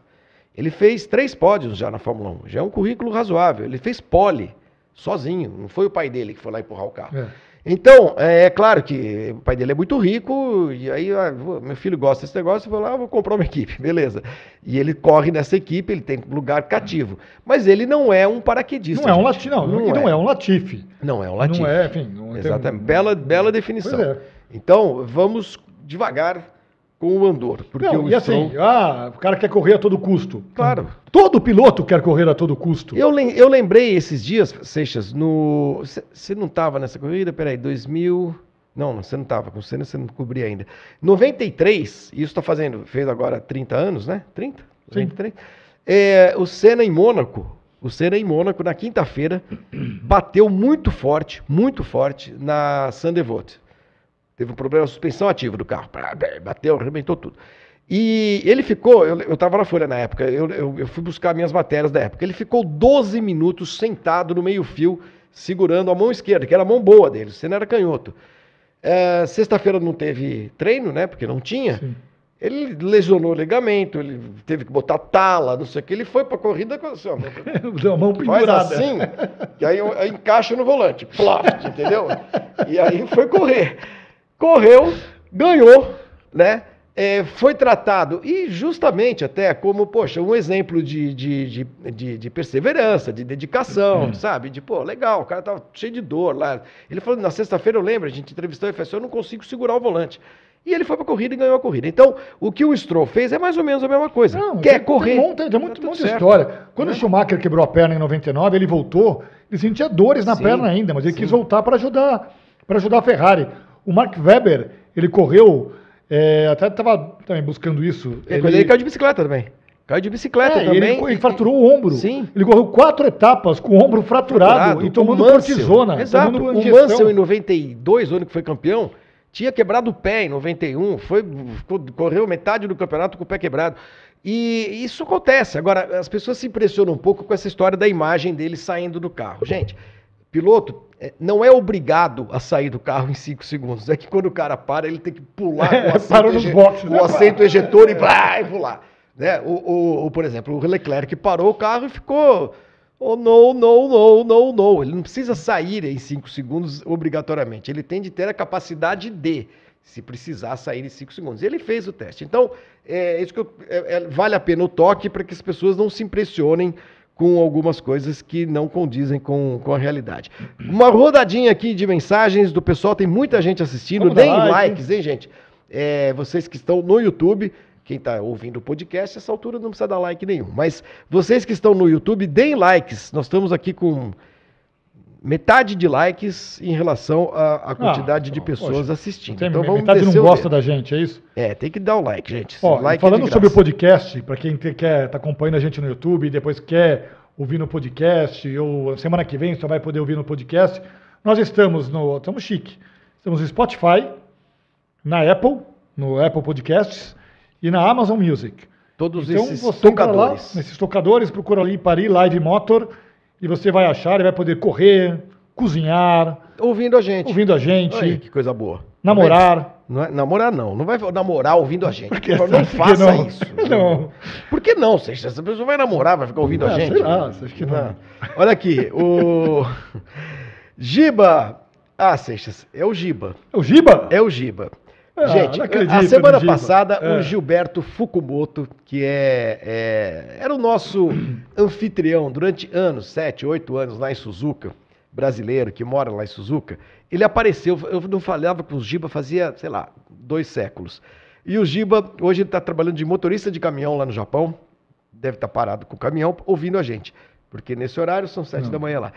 Ele fez três pódios já na Fórmula 1. Já é um currículo razoável. Ele fez pole, sozinho. Não foi o pai dele que foi lá empurrar o carro. É. Então, é, é claro que o pai dele é muito rico, e aí ah, meu filho gosta desse negócio, eu vou lá, vou comprar uma equipe, beleza. E ele corre nessa equipe, ele tem lugar cativo. Mas ele não é um paraquedista. Não é um. Latifi, não, e não é um Latifi. Não é um Latifi. Não é, enfim. Não tem- Exatamente. Bela, bela definição. É. Então, vamos devagar com o Andor. Porque Não, o e assim, Stroll- ah, o cara quer correr a todo custo. Claro. Todo piloto quer correr a todo custo. Eu, lem- eu lembrei esses dias, Seixas, no. Você não estava nessa corrida? Peraí, 2000. Não, você não estava com o Senna, você não cobria ainda. 93, isso está fazendo, fez agora 30 anos, né? 30? Sim. 93. É, o Senna em Mônaco, o Senna em Mônaco, na quinta-feira, bateu muito forte, muito forte na Sandevote. Teve um problema na suspensão ativa do carro. Bateu, arrebentou tudo. E ele ficou, eu, eu tava na Folha na época, eu, eu, eu fui buscar minhas matérias da época. Ele ficou 12 minutos sentado no meio-fio, segurando a mão esquerda, que era a mão boa dele, você não era canhoto. É, Sexta-feira não teve treino, né? Porque não tinha. Sim. Ele lesionou o ligamento, ele teve que botar tala, não sei o que. Ele foi pra corrida com assim, ó, Deu a mão faz pendurada. assim, e aí, aí encaixa no volante, ploft, entendeu? E aí foi correr. Correu, ganhou, né? É, foi tratado, e justamente até como, poxa, um exemplo de, de, de, de- perseverança, de dedicação, sabe? De, pô, legal, o cara tava cheio de dor lá. Ele falou, na sexta-feira eu lembro, a gente entrevistou e falou assim, eu não consigo segurar o volante. E ele foi pra corrida e ganhou a corrida. Então, o que o Stroll fez é mais ou menos a mesma coisa. Não, Quer tem, correr. Tem, monte, tem muito, tá certo. história. Quando Né? o Schumacher quebrou a perna em 99, ele voltou, ele sentia dores na Sim, perna ainda, mas ele sim. quis voltar para ajudar, para ajudar a Ferrari. O Mark Webber, ele correu, é, até estava também buscando isso. É, quando ele caiu de bicicleta também. Caiu de bicicleta É, e também. ele, ele fraturou o ombro. Sim. Ele correu quatro etapas com o ombro fraturado, e tomando Mansell- cortisona. Exato. tomando O. Mansell, em 92, o ano que foi campeão, tinha quebrado o pé em 91. Foi, correu metade do campeonato com o pé quebrado. E isso acontece. Agora, as pessoas se impressionam um pouco com essa história da imagem dele saindo do carro. Gente, piloto eh, não é obrigado a sair do carro em 5 segundos. É que quando o cara para, ele tem que pular É, o assento, boxes, o né? assento ejetor e vai pular. Né? O, o- o- por exemplo, o Leclerc parou o carro e ficou. Oh, não, não, não, não, não. Ele não precisa sair em 5 segundos obrigatoriamente. Ele tem de ter a capacidade de, se precisar, sair em 5 segundos. Ele fez o teste. Então, é isso que eu- é- é- vale a pena o toque para que as pessoas não se impressionem com algumas coisas que não condizem com, com a realidade. Uma rodadinha aqui de mensagens do pessoal, tem muita gente assistindo. Vamos Deem like. likes, hein, gente? É, vocês que estão no YouTube, quem está ouvindo o podcast, essa altura não precisa dar like nenhum. Mas vocês que estão no YouTube, deem likes. Nós estamos aqui com metade de likes em relação à, à quantidade de poxa, pessoas assistindo. Tem, então vamos metade não gosta da gente, é isso? É, tem que dar o like, gente. Ó, like e falando é de sobre o podcast, para quem quer tá acompanhando a gente no YouTube e depois quer ouvir no podcast, ou semana que vem só vai poder ouvir no podcast, nós estamos no. Estamos chique. Estamos no Spotify, na Apple, no Apple Podcasts e na Amazon Music. Todos então esses entra lá, tocadores. nesses tocadores, procura ali Paris Live Motor e você vai achar e vai poder correr, cozinhar, Ouvindo a gente. ouvindo a gente, Olha aí, que coisa boa. namorar. Não é, namorar não, não vai namorar ouvindo a gente. Por que Por favor, não faça não? isso. Não. Por que não? Você, essa pessoa vai namorar, vai ficar ouvindo a Ah, gente? sei lá, você acha que não? Olha aqui, o Giba. Ah, Seixas, é o Giba. O Giba? É o Giba. Ah, Gente, a semana passada, É. o Gilberto Fukumoto, que é, é- era o nosso anfitrião durante anos, sete, oito anos lá em Suzuka, brasileiro que mora lá em Suzuka, ele apareceu, eu não falava com o Giba fazia, sei lá, dois séculos. E o Giba, hoje ele está trabalhando de motorista de caminhão lá no Japão, deve estar parado com o caminhão, ouvindo a gente, porque nesse horário são sete Não. da manhã lá.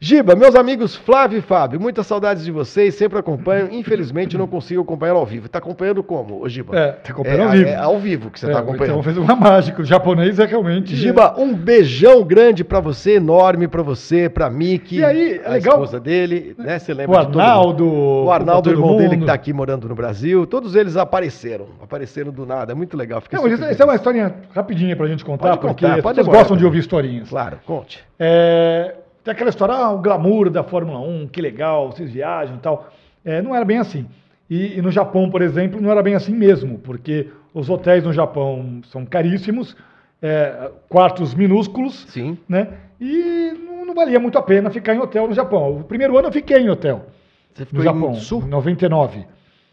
Giba, meus amigos Flávio e Fábio, muitas saudades de vocês, sempre acompanho. Infelizmente não consigo acompanhar ao vivo. Está acompanhando como, ô Giba? É, tá acompanhando é, ao vivo. É ao vivo que você está É, acompanhando. Então fez uma mágica. O japonês é realmente. Giba, um beijão grande pra você, enorme pra você, pra Miki, E aí, é a legal- esposa dele, né? Você O lembra de mundo. Arnaldo. O Arnaldo, irmão dele que mundo. tá aqui morando no Brasil, todos eles apareceram, apareceram do nada, é muito legal. Fiquei Não, mas isso é uma historinha rapidinha pra gente contar, Pode porque contar, pode pessoas demorar gostam de também. ouvir historinhas. Claro, conte. É, tem aquela história, ah, o glamour da Fórmula 1, que legal, vocês viajam e tal. É, não era bem assim. E, e no Japão, por exemplo, não era bem assim mesmo, porque os hotéis no Japão são caríssimos, é, quartos minúsculos, Sim. né? E não, não valia muito a pena ficar em hotel no Japão. O primeiro ano eu fiquei em hotel Você no ficou Japão, em Sul? em 99.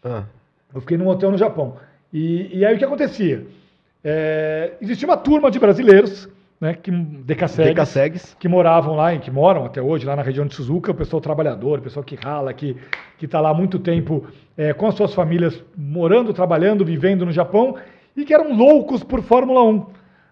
Ah, Eu fiquei num hotel no Japão. E, e aí o que acontecia? É, existia uma turma de brasileiros né, que, decassegues, Decassegues. que moravam lá, e que moram até hoje lá na região de Suzuka, o pessoal trabalhador, o pessoal que rala, que está lá há muito tempo é, com as suas famílias, morando, trabalhando, vivendo no Japão, e que eram loucos por Fórmula 1.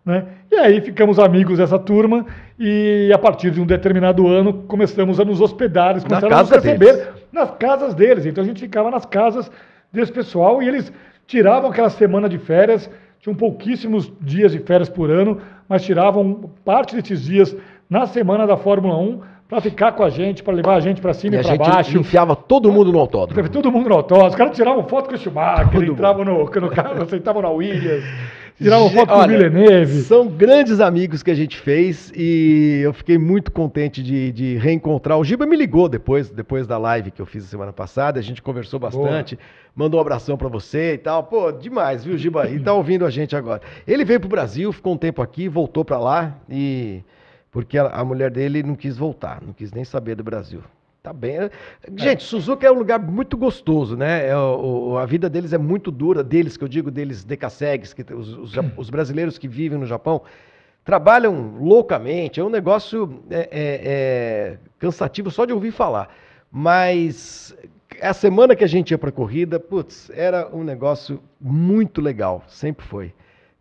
Né? E aí ficamos amigos dessa turma, e a partir de um determinado ano começamos a nos hospedar, eles começaram a nos receber deles. nas casas deles. Então a gente ficava nas casas desse pessoal e eles tiravam aquela semana de férias, tinham pouquíssimos dias de férias por ano, mas tiravam parte desses dias na semana da Fórmula 1 para ficar com a gente, para levar a gente para cima E e, a para gente baixo. enfiava todo mundo no autódromo. Teve todo mundo no autódromo, os caras tiravam foto com o Schumacher, Todo entravam no, no carro, sentavam na Williams, tiravam foto com o Villeneuve. São grandes amigos que a gente fez e eu fiquei muito contente de, de reencontrar. O Giba me ligou depois, depois da live que eu fiz semana passada, a gente conversou bastante, mandou um abração pra você e tal. Pô, demais, viu, Giba? E tá ouvindo a gente agora. Ele veio pro Brasil, ficou um tempo aqui, voltou pra lá e porque a, a mulher dele não quis voltar, não quis nem saber do Brasil. Tá bem. Gente, Suzuka é um lugar muito gostoso, né? É, o- a vida deles é muito dura, deles, que eu digo deles, decassegues, que, os, os, os brasileiros que vivem no Japão, trabalham loucamente. É um negócio é, é, é, cansativo só de ouvir falar. Mas a semana que a gente ia para corrida, putz, era um negócio muito legal, sempre foi.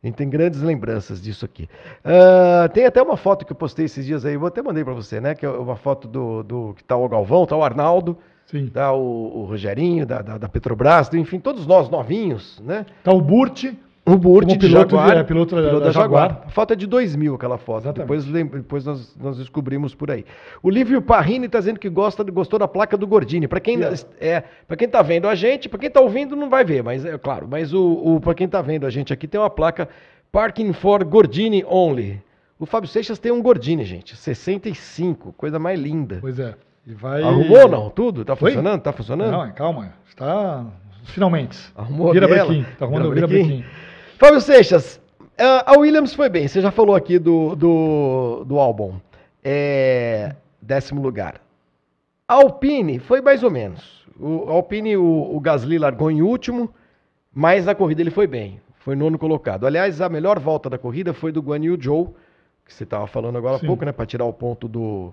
A gente tem grandes lembranças disso aqui. Ah, tem até uma foto que eu postei esses dias aí, eu até mandei para você, né? Que é uma foto do, do que tá o Galvão, tá o Arnaldo, Sim. tá o, o Rogerinho da, da, da Petrobras, enfim, todos nós novinhos, né? Tá o Burt, O Burt de piloto de- Jaguar. é, piloto da- piloto da Jaguar. A foto é de 2000, aquela foto. Exatamente. Depois, depois nós, nós descobrimos por aí. O Lívio Parrini está dizendo que gosta, gostou da placa do Gordini. Para quem Yeah. é, para quem tá vendo a gente, para quem tá ouvindo não vai ver, mas é claro. Mas o, o para quem tá vendo a gente aqui tem uma placa Parking for Gordini Only. O Fábio Seixas tem um Gordini, gente, 65, coisa mais linda. pois é. E vai... Arrumou ou não? Tudo? Tá funcionando? Tá funcionando? Não, calma, está finalmente. Arrumou Vira brequim, tá arrumando vira brequim? Fábio Seixas, ah, a Williams foi bem, você já falou aqui do, do, do álbum. É, décimo lugar. A Alpine foi mais ou menos. O a Alpine, o, o Gasly largou em último, mas na corrida ele foi bem. Foi nono colocado. Aliás, a melhor volta da corrida foi do Guan Yu Zhou, que você estava falando agora há Sim. pouco, né? Para tirar o ponto do,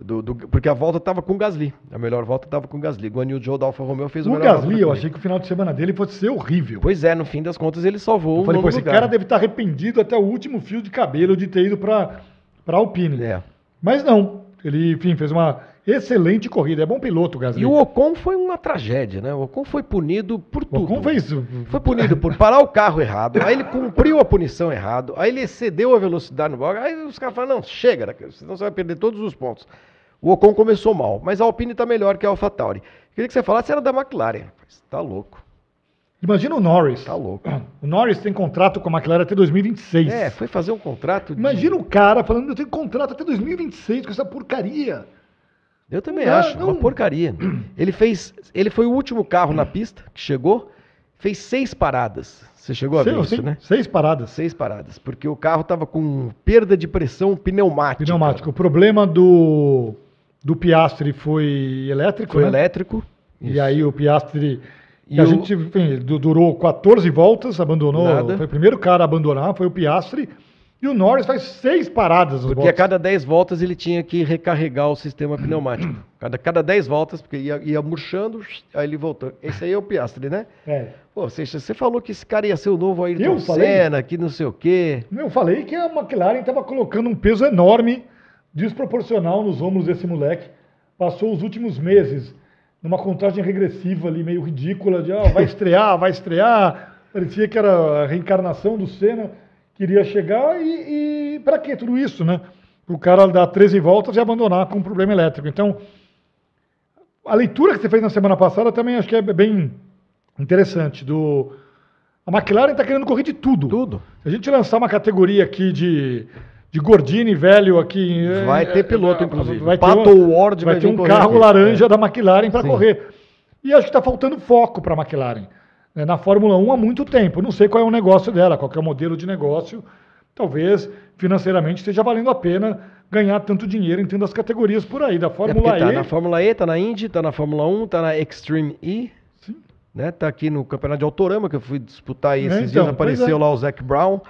do, do- Porque a volta estava com o Gasly. A melhor volta estava com o Gasly. Guan Yu Zhou da Alfa Romeo fez o O melhor Gasly, eu achei que o final de semana dele fosse ser horrível. Pois é, no fim das contas ele salvou Eu o falei, pô, esse lugar. cara deve estar arrependido até o último fio de cabelo de ter ido para a Alpine. É. Mas não, ele, enfim, fez uma excelente corrida. É bom piloto o Gasly. E o Ocon foi uma tragédia, né? O Ocon foi punido por O tudo. Ocon fez... Foi punido por parar o carro errado, aí ele cumpriu a punição errado, aí ele excedeu a velocidade no box, aí os caras falaram, não, chega, daqui, senão você vai perder todos os pontos. O Ocon começou mal, mas a Alpine tá melhor que a AlphaTauri. Queria que você falasse era da McLaren, rapaz. Tá louco, Imagina o Norris. tá louco. O Norris tem contrato com a McLaren até 2026. É, foi fazer um contrato de- Imagina o cara falando, eu tenho contrato até 2026 com essa porcaria. Eu também Não, acho, não- uma porcaria. Ele fez, ele foi o último carro na pista que chegou, fez seis paradas. Você chegou a ver Sei- isso, sei- né? Seis paradas. Seis paradas, porque o carro tava com perda de pressão pneumática. Pneumático. O problema do, do Piastri foi elétrico, Foi né? elétrico. E Isso. aí o Piastri... E E a o- gente enfim, du- durou 14 voltas, abandonou. Nada. Foi o primeiro cara a abandonar, foi o Piastri. E o Norris faz seis paradas Porque a boxes. cada 10 voltas ele tinha que recarregar o sistema pneumático. Cada, cada 10 voltas, porque ia, ia murchando, aí ele voltou. Esse aí é o Piastri, né? É. Pô, você, você falou que esse cara ia ser o novo Ayrton Eu falei? Senna, que não sei o quê. Eu falei que a McLaren estava colocando um peso enorme, desproporcional nos ombros desse moleque. Passou os últimos meses numa contagem regressiva ali, meio ridícula, de ah, vai estrear, vai estrear. Parecia que era a reencarnação do Senna, queria chegar e, e para que tudo isso, né? O cara dar 13 voltas e abandonar com um problema elétrico. Então, a leitura que você fez na semana passada também acho que é bem interessante. Do... A McLaren está querendo correr de tudo. Tudo. Se a gente lançar uma categoria aqui de, de Gordini velho aqui. Vai é, ter piloto, é, inclusive. Vai ter, Pato um- Ward vai ter um carro aqui. laranja É. da McLaren para correr. E acho que está faltando foco para a McLaren. Né, Na Fórmula 1 há muito tempo. Não sei qual é o negócio dela, qual é o modelo de negócio. Talvez financeiramente esteja valendo a pena ganhar tanto dinheiro em tantas categorias por aí. Da É Fórmula porque tá E. na Fórmula E, tá na Indy, tá na Fórmula 1, tá na Extreme E, Sim. né? Tá aqui no Campeonato de Autorama, que eu fui disputar aí esses É, então, dias, apareceu pois é. lá o Zac Brown.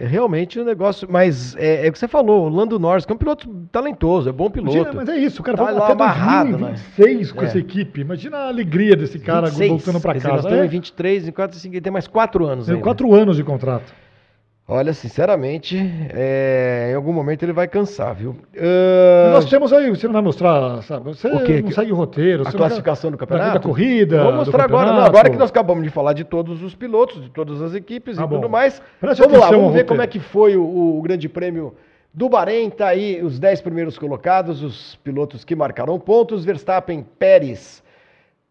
É realmente um negócio, mas é, é o que você falou, o Lando Norris, que é um piloto talentoso, é bom piloto. Imagina, mas é isso, o cara Tá vai lá até amarrado, 2026 com É. essa equipe. Imagina a alegria desse cara 26, voltando para quer dizer, Nós casa. estamos É, em 23, enquanto assim, ele tem mais quatro anos tem ainda. quatro anos de contrato. Olha, sinceramente, é, em algum momento ele vai cansar, viu? Ah, Nós temos aí, você não vai mostrar, sabe? Você O quê? não segue o roteiro. a classificação do da, campeonato? da corrida. Vou do mostrar agora. Não, agora que nós acabamos de falar de todos os pilotos, de todas as equipes Tá e bom. tudo mais. Preste vamos lá, vamos ver como é que foi o, o Grande Prêmio do Bahrein. Tá aí os 10 primeiros colocados, os pilotos que marcaram pontos. Verstappen, Pérez,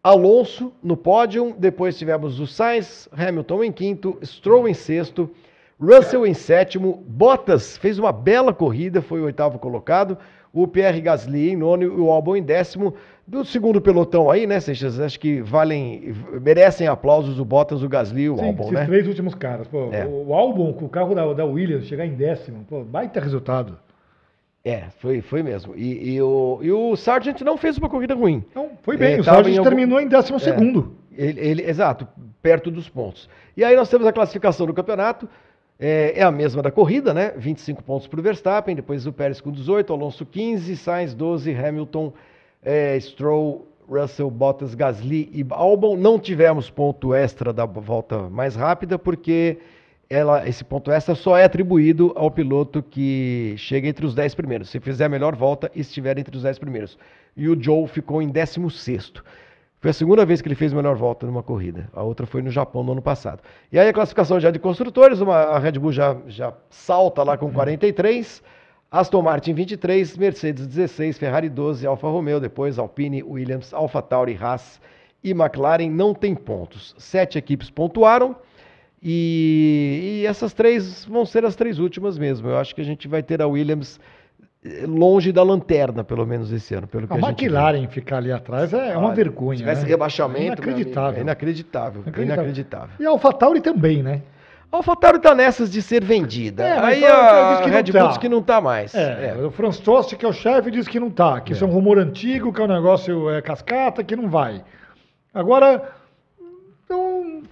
Alonso no pódio. Depois tivemos o Sainz, Hamilton em quinto, Stroll em sexto, Russell em sétimo, Bottas fez uma bela corrida, foi o oitavo colocado. O Pierre Gasly em nono e o Albon em décimo. Do segundo pelotão aí, né, Seixas? Acho que valem, merecem aplausos o Bottas, o Gasly e o Sim, Albon, esses né? três últimos caras. Pô, É. O álbum com o carro da, da Williams chegar em décimo, pô, baita resultado. É, foi, foi mesmo. E, e o, e o Sargent não fez uma corrida ruim. Então, foi bem. É, o Sargent em algum- terminou em décimo segundo. Ele, ele- exato, perto dos pontos. E aí nós temos a classificação do campeonato. É, é a mesma da corrida, né? 25 pontos para o Verstappen, depois o Pérez com 18, Alonso 15, Sainz 12, Hamilton, é, Stroll, Russell, Bottas, Gasly e Albon. Não tivemos ponto extra da volta mais rápida, porque ela, esse ponto extra só é atribuído ao piloto que chega entre os 10 primeiros. Se fizer a melhor volta estiver entre os 10 primeiros. E o Joe ficou em 16º. Foi a segunda vez que ele fez melhor volta numa corrida. A outra foi no Japão no ano passado. E aí a classificação já de construtores, uma, a Red Bull já, já salta lá com 43, Aston Martin 23, Mercedes 16, Ferrari 12, Alfa Romeo, depois Alpine, Williams, Alfa Tauri, Haas e McLaren não tem pontos. Sete equipes pontuaram e, e essas três vão ser as três últimas mesmo. Eu acho que a gente vai ter a Williams longe da lanterna, pelo menos esse ano. Pelo que A a gente vê. McLaren ficar ali atrás é uma Olha, vergonha. Se tivesse né? rebaixamento, É meu amigo, inacreditável. é inacreditável. é Inacreditável. inacreditável. E a AlphaTauri também, né? A AlphaTauri tá nessas de ser vendida. É, Aí foi- a que Red Bull tá. diz que não tá mais. É, É. o Franz Tost, que é o chefe, diz que não tá, que isso é um rumor antigo, que é um negócio é, cascata, que não vai. Agora, então,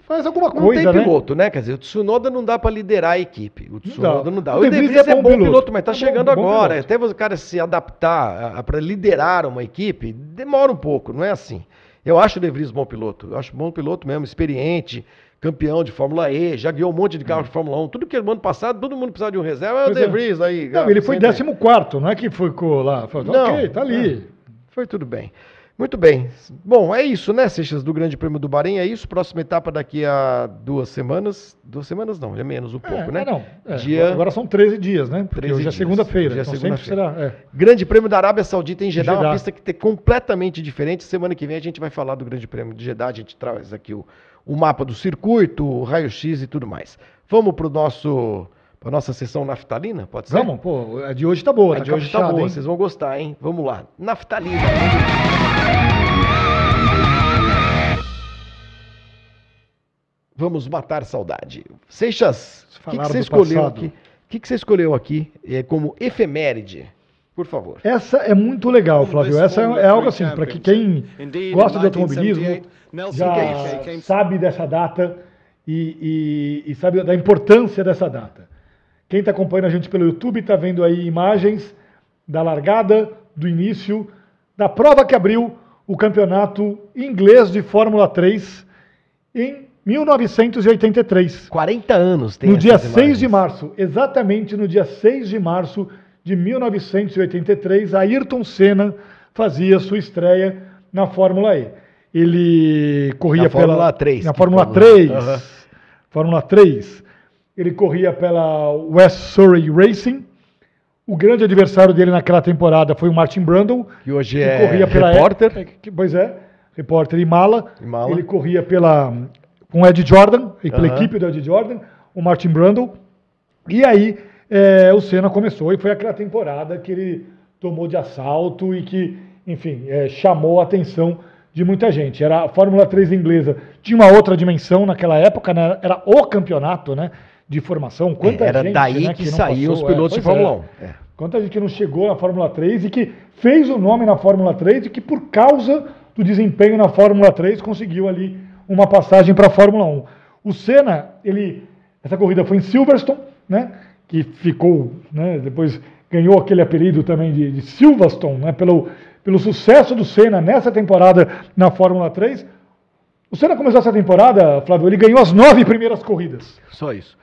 faz alguma Não coisa, tem né? piloto, né? Quer dizer, o Tsunoda não dá pra liderar a equipe. O Tsunoda não dá. O O De De Vries Vries é é bom bom piloto. piloto, mas tá É bom- chegando bom agora. piloto. Até o cara se adaptar para liderar uma equipe, demora um pouco, não é assim. Eu acho o De Vries bom piloto. Eu acho bom piloto mesmo, experiente, campeão de Fórmula E, já guiou um monte de carro de Fórmula 1. Tudo que ano passado, todo mundo precisava de um reserva. É o De é. Vries aí. Não, ele foi sempre- 14, não é que ficou lá. Falou, Não, ok, tá ali. Foi tudo bem. Muito bem. Bom, é isso, né, Seixas, do Grande Prêmio do Bahrein? É isso. Próxima etapa daqui a duas semanas. Duas semanas não, é menos um pouco, é, né? é, não. É, Dia- Agora são 13 dias, né? Porque 13 hoje é dias. segunda-feira. É então segunda-feira. será. é. Grande Prêmio da Arábia Saudita em Jeddah, uma Jeddah. pista que tem completamente diferente. Semana que vem a gente vai falar do Grande Prêmio de Jeddah, a gente traz aqui o, o mapa do circuito, o raio-x e tudo mais. Vamos para o nosso para nossa sessão naftalina, pode ser? Vamos, pô, a de hoje tá boa. A tá de hoje tá boa, hein? vocês vão gostar, hein? Vamos lá. Naftalina. Vamos matar saudade. Seixas, o que, que você escolheu passado. aqui? O que, que você escolheu aqui é, como efeméride? Por favor. Essa é muito legal, Flávio. Essa é, é algo assim, para que quem gosta de automobilismo já sabe dessa data e, e- e sabe da importância dessa data. Quem está acompanhando a gente pelo YouTube está vendo aí imagens da largada, do início, da prova que abriu o campeonato inglês de Fórmula 3 em 1983. 40 anos tem No dia essas 6 de imagens. março, exatamente no dia 6 de março de 1983, Ayrton Senna fazia sua estreia na Fórmula E. Ele corria Na pela Fórmula 3, Na Fórmula Fórmula- 3. Aham. Fórmula 3. Ele corria pela West Surrey Racing. O grande adversário dele naquela temporada foi o Martin Brundle, Que hoje que é corria pela repórter. é, que- pois é, repórter Imala. Imala. Ele corria pela com o Ed Jordan, e pela Aham. equipe do Ed Jordan, o Martin Brundle. E aí é, o Senna começou e foi aquela temporada que ele tomou de assalto e que, enfim, é, chamou a atenção de muita gente. Era a Fórmula 3 inglesa, tinha uma outra dimensão naquela época, né? era o campeonato, né? De formação. Quanta Era gente, daí né, que, não saíam os é, pilotos de é. Fórmula 1. É. Quanta gente que não chegou na Fórmula 3 e que fez o nome na Fórmula 3 e que por causa do desempenho na Fórmula 3 conseguiu ali uma passagem para a Fórmula 1. O Senna, ele, essa corrida foi em Silverstone, né? que ficou, né, depois ganhou aquele apelido também de, de Silverstone, né, pelo, pelo sucesso do Senna nessa temporada na Fórmula 3. O Senna começou essa temporada, Flávio, ele ganhou as nove primeiras corridas. Só isso.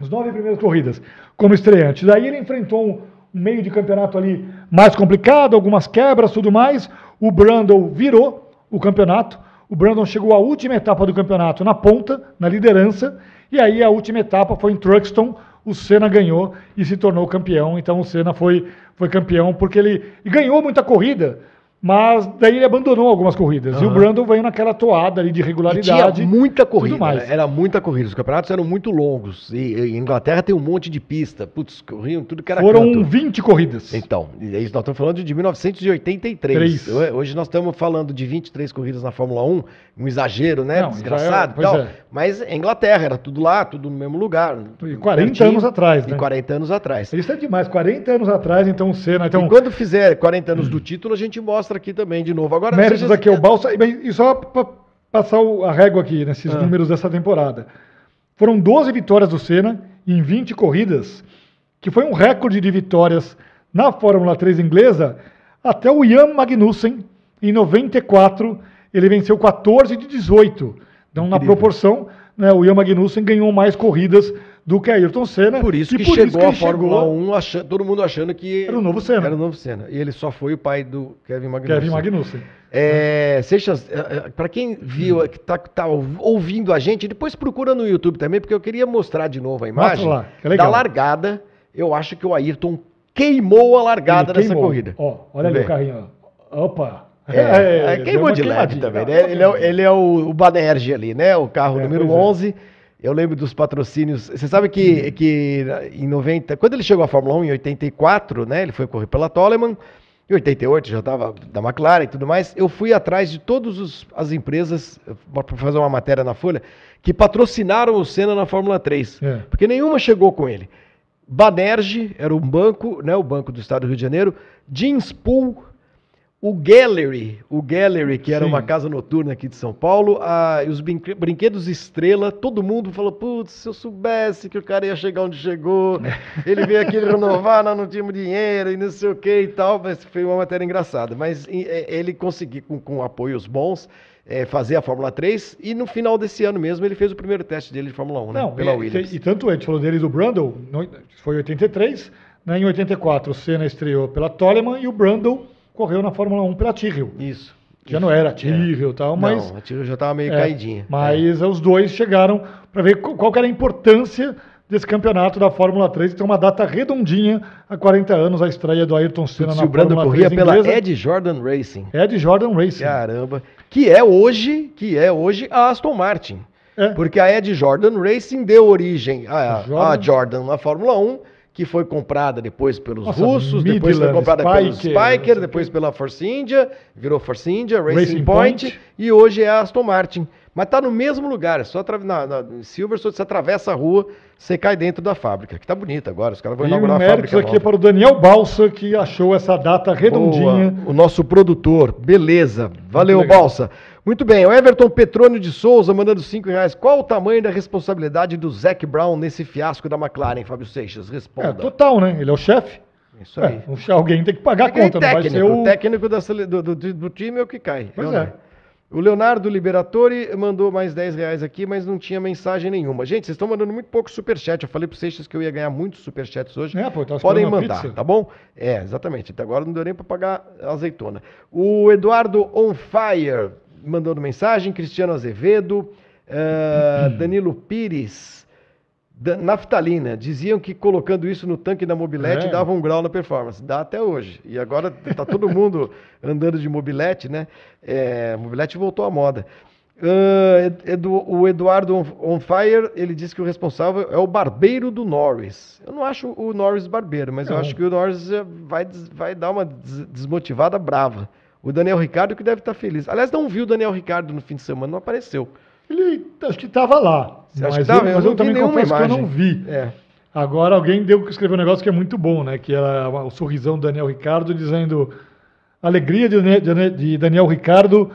As nove primeiras corridas como estreante. Daí ele enfrentou um meio de campeonato ali mais complicado, algumas quebras, tudo mais. O Brandon virou o campeonato. O Brandon chegou à última etapa do campeonato na ponta, na liderança. E aí a última etapa foi em Truxton, o Senna ganhou e se tornou campeão. Então o Senna foi, foi campeão porque ele ganhou muita corrida. Mas daí ele abandonou algumas corridas. Uhum. E o Brandon veio naquela toada ali de regularidade. E tinha muita corrida. Mais. Né? Era muita corrida. Os campeonatos eram muito longos. E, e Inglaterra tem um monte de pista. Putz, corriam tudo que era Foram canto. 20 corridas. Então, nós estamos falando de 1983. 3. Hoje nós estamos falando de 23 corridas na Fórmula 1. Um exagero, né? Não, Desgraçado e tal. É. Mas é Inglaterra, era tudo lá, tudo no mesmo lugar. E 40 pertinho, anos atrás, né? E 40 anos atrás. Isso é demais. 40 anos atrás, então o Senna. Então... E quando fizer 40 anos do título, a gente mostra mostra aqui também de novo. Agora, Méritos é o Balsa. E só para passar a régua aqui nesses ah. números dessa temporada. Foram 12 vitórias do Senna em 20 corridas, que foi um recorde de vitórias na Fórmula 3 inglesa, até o Ian Magnussen, em 94, ele venceu 14 de 18. Então, Incrível. na proporção, né, o Ian Magnussen ganhou mais corridas do que Ayrton Senna. Por isso que por chegou a Fórmula chegou... 1, achando, todo mundo achando que era o novo Senna. Era o novo Senna. E ele só foi o pai do Kevin Magnussen. Kevin Magnussen. É, Seixas, é, é, para quem viu, que está tá ouvindo a gente, depois procura no YouTube também, porque eu queria mostrar de novo a imagem lá, da largada. Eu acho que o Ayrton queimou a largada dessa corrida. Ó, olha ali o carrinho. Opa! É, é, é queimou de leve também, né? Ele é, ele é o, o Banerje ali, né? O carro é, número 11. Eu lembro dos patrocínios. Você sabe que, uhum. que em 90, quando ele chegou à Fórmula 1 em 84, né? Ele foi correr pela Toleman. Em 88 já estava da McLaren e tudo mais. Eu fui atrás de todas as empresas para fazer uma matéria na Folha que patrocinaram o Senna na Fórmula 3, é. porque nenhuma chegou com ele. Banerje era um banco, né? O banco do Estado do Rio de Janeiro. Jeanspool o Gallery, o Gallery, que era Sim. uma casa noturna aqui de São Paulo, a, os brinquedos Estrela, todo mundo falou, putz, se eu soubesse que o cara ia chegar onde chegou, ele veio aqui renovar, nós não tínhamos dinheiro e não sei o que e tal, mas foi uma matéria engraçada. Mas é, ele conseguiu, com, com apoios bons, é, fazer a Fórmula 3 e no final desse ano mesmo ele fez o primeiro teste dele de Fórmula 1, né? Não, pela e, Williams. E, e tanto a gente falou dele do Brundle, foi 83, né, em 84 o Senna estreou pela Toleman e o Brundle correu na Fórmula 1 pela Tyrrell. Isso. Já não era Tyrrell e tal, mas... Não, a Tyrrell já estava meio é, caidinha. Mas é. os dois chegaram para ver qual era a importância desse campeonato da Fórmula 3, tem uma data redondinha, há 40 anos, a estreia do Ayrton Senna na Fórmula corria 3 pela inglesa. Ed Jordan Racing. Ed Jordan Racing. Caramba. Que é hoje, que é hoje a Aston Martin. É. Porque a Ed Jordan Racing deu origem a, Jordan. a Jordan na Fórmula 1 que foi comprada depois pelos Nossa, russos, Midland, depois foi comprada pelos Spiker, depois pela Force India, virou Force India, Racing, Racing Point, Point, e hoje é a Aston Martin. Mas está no mesmo lugar, é só na, na você atravessa a rua, você cai dentro da fábrica, que está bonita agora, os caras vão inaugurar a fábrica aqui é para o Daniel Balsa, que achou essa data redondinha. Boa. O nosso produtor, beleza, valeu Balsa. Muito bem, o Everton Petrônio de Souza mandando 5 reais. Qual o tamanho da responsabilidade do Zac Brown nesse fiasco da McLaren, Fábio Seixas? Responda. É, total, né? Ele é o chefe. Isso aí. É, alguém tem que pagar a conta, técnico, não vai ser o... o técnico da, do, do, do, time é o que cai. Pois é. O Leonardo Liberatori mandou mais 10 reais aqui, mas não tinha mensagem nenhuma. Gente, vocês estão mandando muito pouco superchat. Eu falei pro Seixas que eu ia ganhar muitos superchats hoje. É, pô, Podem mandar, tá bom? É, exatamente. Até agora não deu nem para pagar azeitona. O Eduardo On Fire mandando mensagem, Cristiano Azevedo, uh, Danilo Pires, da, naftalina. Diziam que colocando isso no tanque da mobilete é. dava um grau na performance. Dá até hoje. E agora está todo mundo andando de mobilete, né? É, mobilete voltou à moda. Uh, Edu, o Eduardo On Fire, ele disse que o responsável é o barbeiro do Norris. Eu não acho o Norris barbeiro, mas não. eu acho que o Norris vai, vai dar uma desmotivada brava. O Daniel Ricardo que deve estar feliz. Aliás, não viu o Daniel Ricardo no fim de semana, não apareceu. Ele acho que estava lá. Você mas, eu, mas eu, eu também confesso imagem. que eu não vi. É. Agora alguém deu que escreveu um negócio que é muito bom, né? Que era o sorrisão do Daniel Ricardo dizendo alegria de, Daniel Ricardo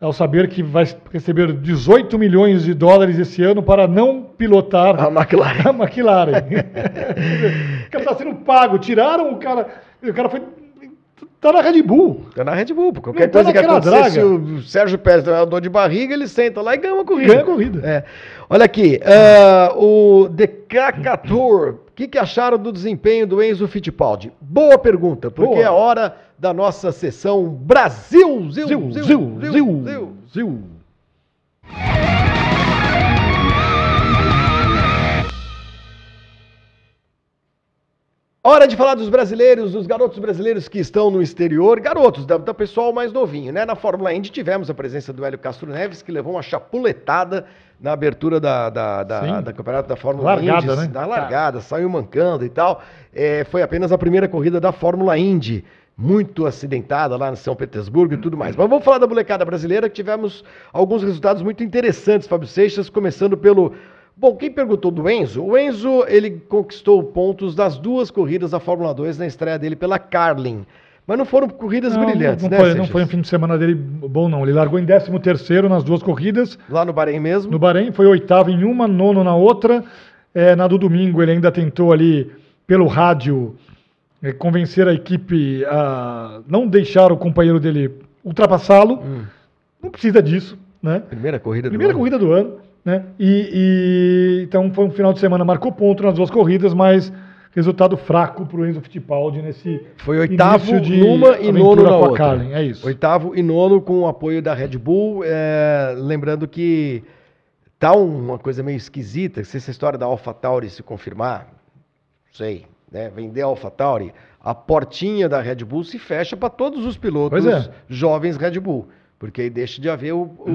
ao saber que vai receber 18 milhões de dólares esse ano para não pilotar A McLaren. a McLaren. o cara está sendo pago. Tiraram o cara. O cara foi. Tá na Red Bull. Tá na Red Bull. pô. Qualquer tá coisa que acontecer, se draga. o Sérgio Pérez uma dor de barriga, ele senta lá e ganha uma corrida. Ganha a corrida. É. Olha aqui, ah, o Decacator, o que, que acharam do desempenho do Enzo Fittipaldi? Boa pergunta, porque Boa. é hora da nossa sessão Brasil, Zil, Zil, zil, zil, zil. Hora de falar dos brasileiros, dos garotos brasileiros que estão no exterior. Garotos, da, da pessoal mais novinho, né? Na Fórmula Indy tivemos a presença do Hélio Castro Neves, que levou uma chapuletada na abertura da, da, da, da campeonato da Fórmula Largada, Indy. né? Na largada, saiu mancando e tal. É, foi apenas a primeira corrida da Fórmula Indy. Muito acidentada lá em São Petersburgo e tudo mais. Mas vamos falar da molecada brasileira, que tivemos alguns resultados muito interessantes, Fábio Seixas, começando pelo Bom, quem perguntou do Enzo? O Enzo, ele conquistou pontos das duas corridas da Fórmula 2 na estreia dele pela Carlin. Mas não foram corridas Não, brilhantes, não, né, foi, não foi um fim de semana dele bom, não. Ele largou em 13 terceiro nas duas corridas. Lá no Bahrein mesmo? No Bahrein foi oitavo em uma, nono na outra. É, na do domingo ele ainda tentou ali, pelo rádio, é, convencer a equipe a não deixar o companheiro dele ultrapassá-lo. Hum. Não precisa disso, né? Primeira corrida Primeira do ano. corrida do ano, né? E, e- então foi um final de semana, marcou ponto nas duas corridas, mas resultado fraco para o Enzo Fittipaldi nesse Foi oitavo de numa e nono na outra. Carlin, é isso. Oitavo e nono com o apoio da Red Bull. é, lembrando que tá uma coisa meio esquisita, se essa história da AlphaTauri se confirmar, não sei, né? Vender a AlphaTauri, a portinha da Red Bull se fecha para todos os pilotos é. jovens Red Bull. Porque aí deixa de haver o, o-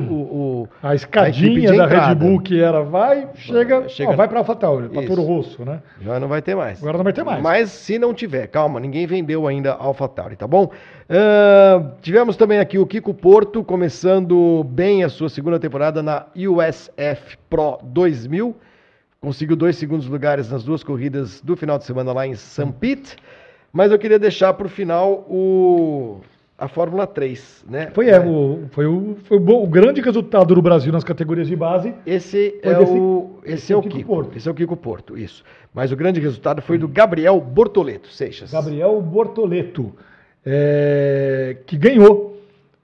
o- A escadinha de da Red. Bull que era vai, chega, chega- ó, vai para AlphaTauri, para. Toro Rosso, né? Já não vai ter mais. Agora não vai ter mais. Mas se não tiver, calma, ninguém vendeu ainda a AlphaTauri, tá bom? Ah, tivemos também aqui o Kiko Porto começando bem a sua segunda temporada na USF Pro 2000. Conseguiu dois segundos lugares nas duas corridas do final de semana lá em St. Pete. Mas eu queria deixar para o final o, a Fórmula 3, né? Foi, é, o, foi, o, foi o, bom- o grande resultado do Brasil nas categorias de base. Esse é, o, esse é o Kiko, Porto. Esse é o Kiko Porto, isso. Mas o grande resultado foi do Gabriel Bortoleto, Seixas. Gabriel Bortoleto, é, que ganhou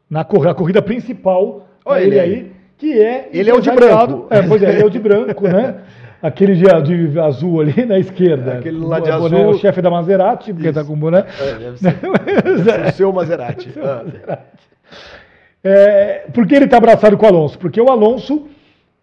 na corrida, corrida principal. Olha ele ele aí, aí. que é. Ele é o de branco. É, pois é, ele é o de branco, né? Aquele de, de azul ali na esquerda. Aquele lá de O boné, azul. O chefe da Maserati, porque tá com o boné. É, deve ser, deve ser o seu Maserati. Ah. É, por que ele está abraçado com o Alonso? Porque o Alonso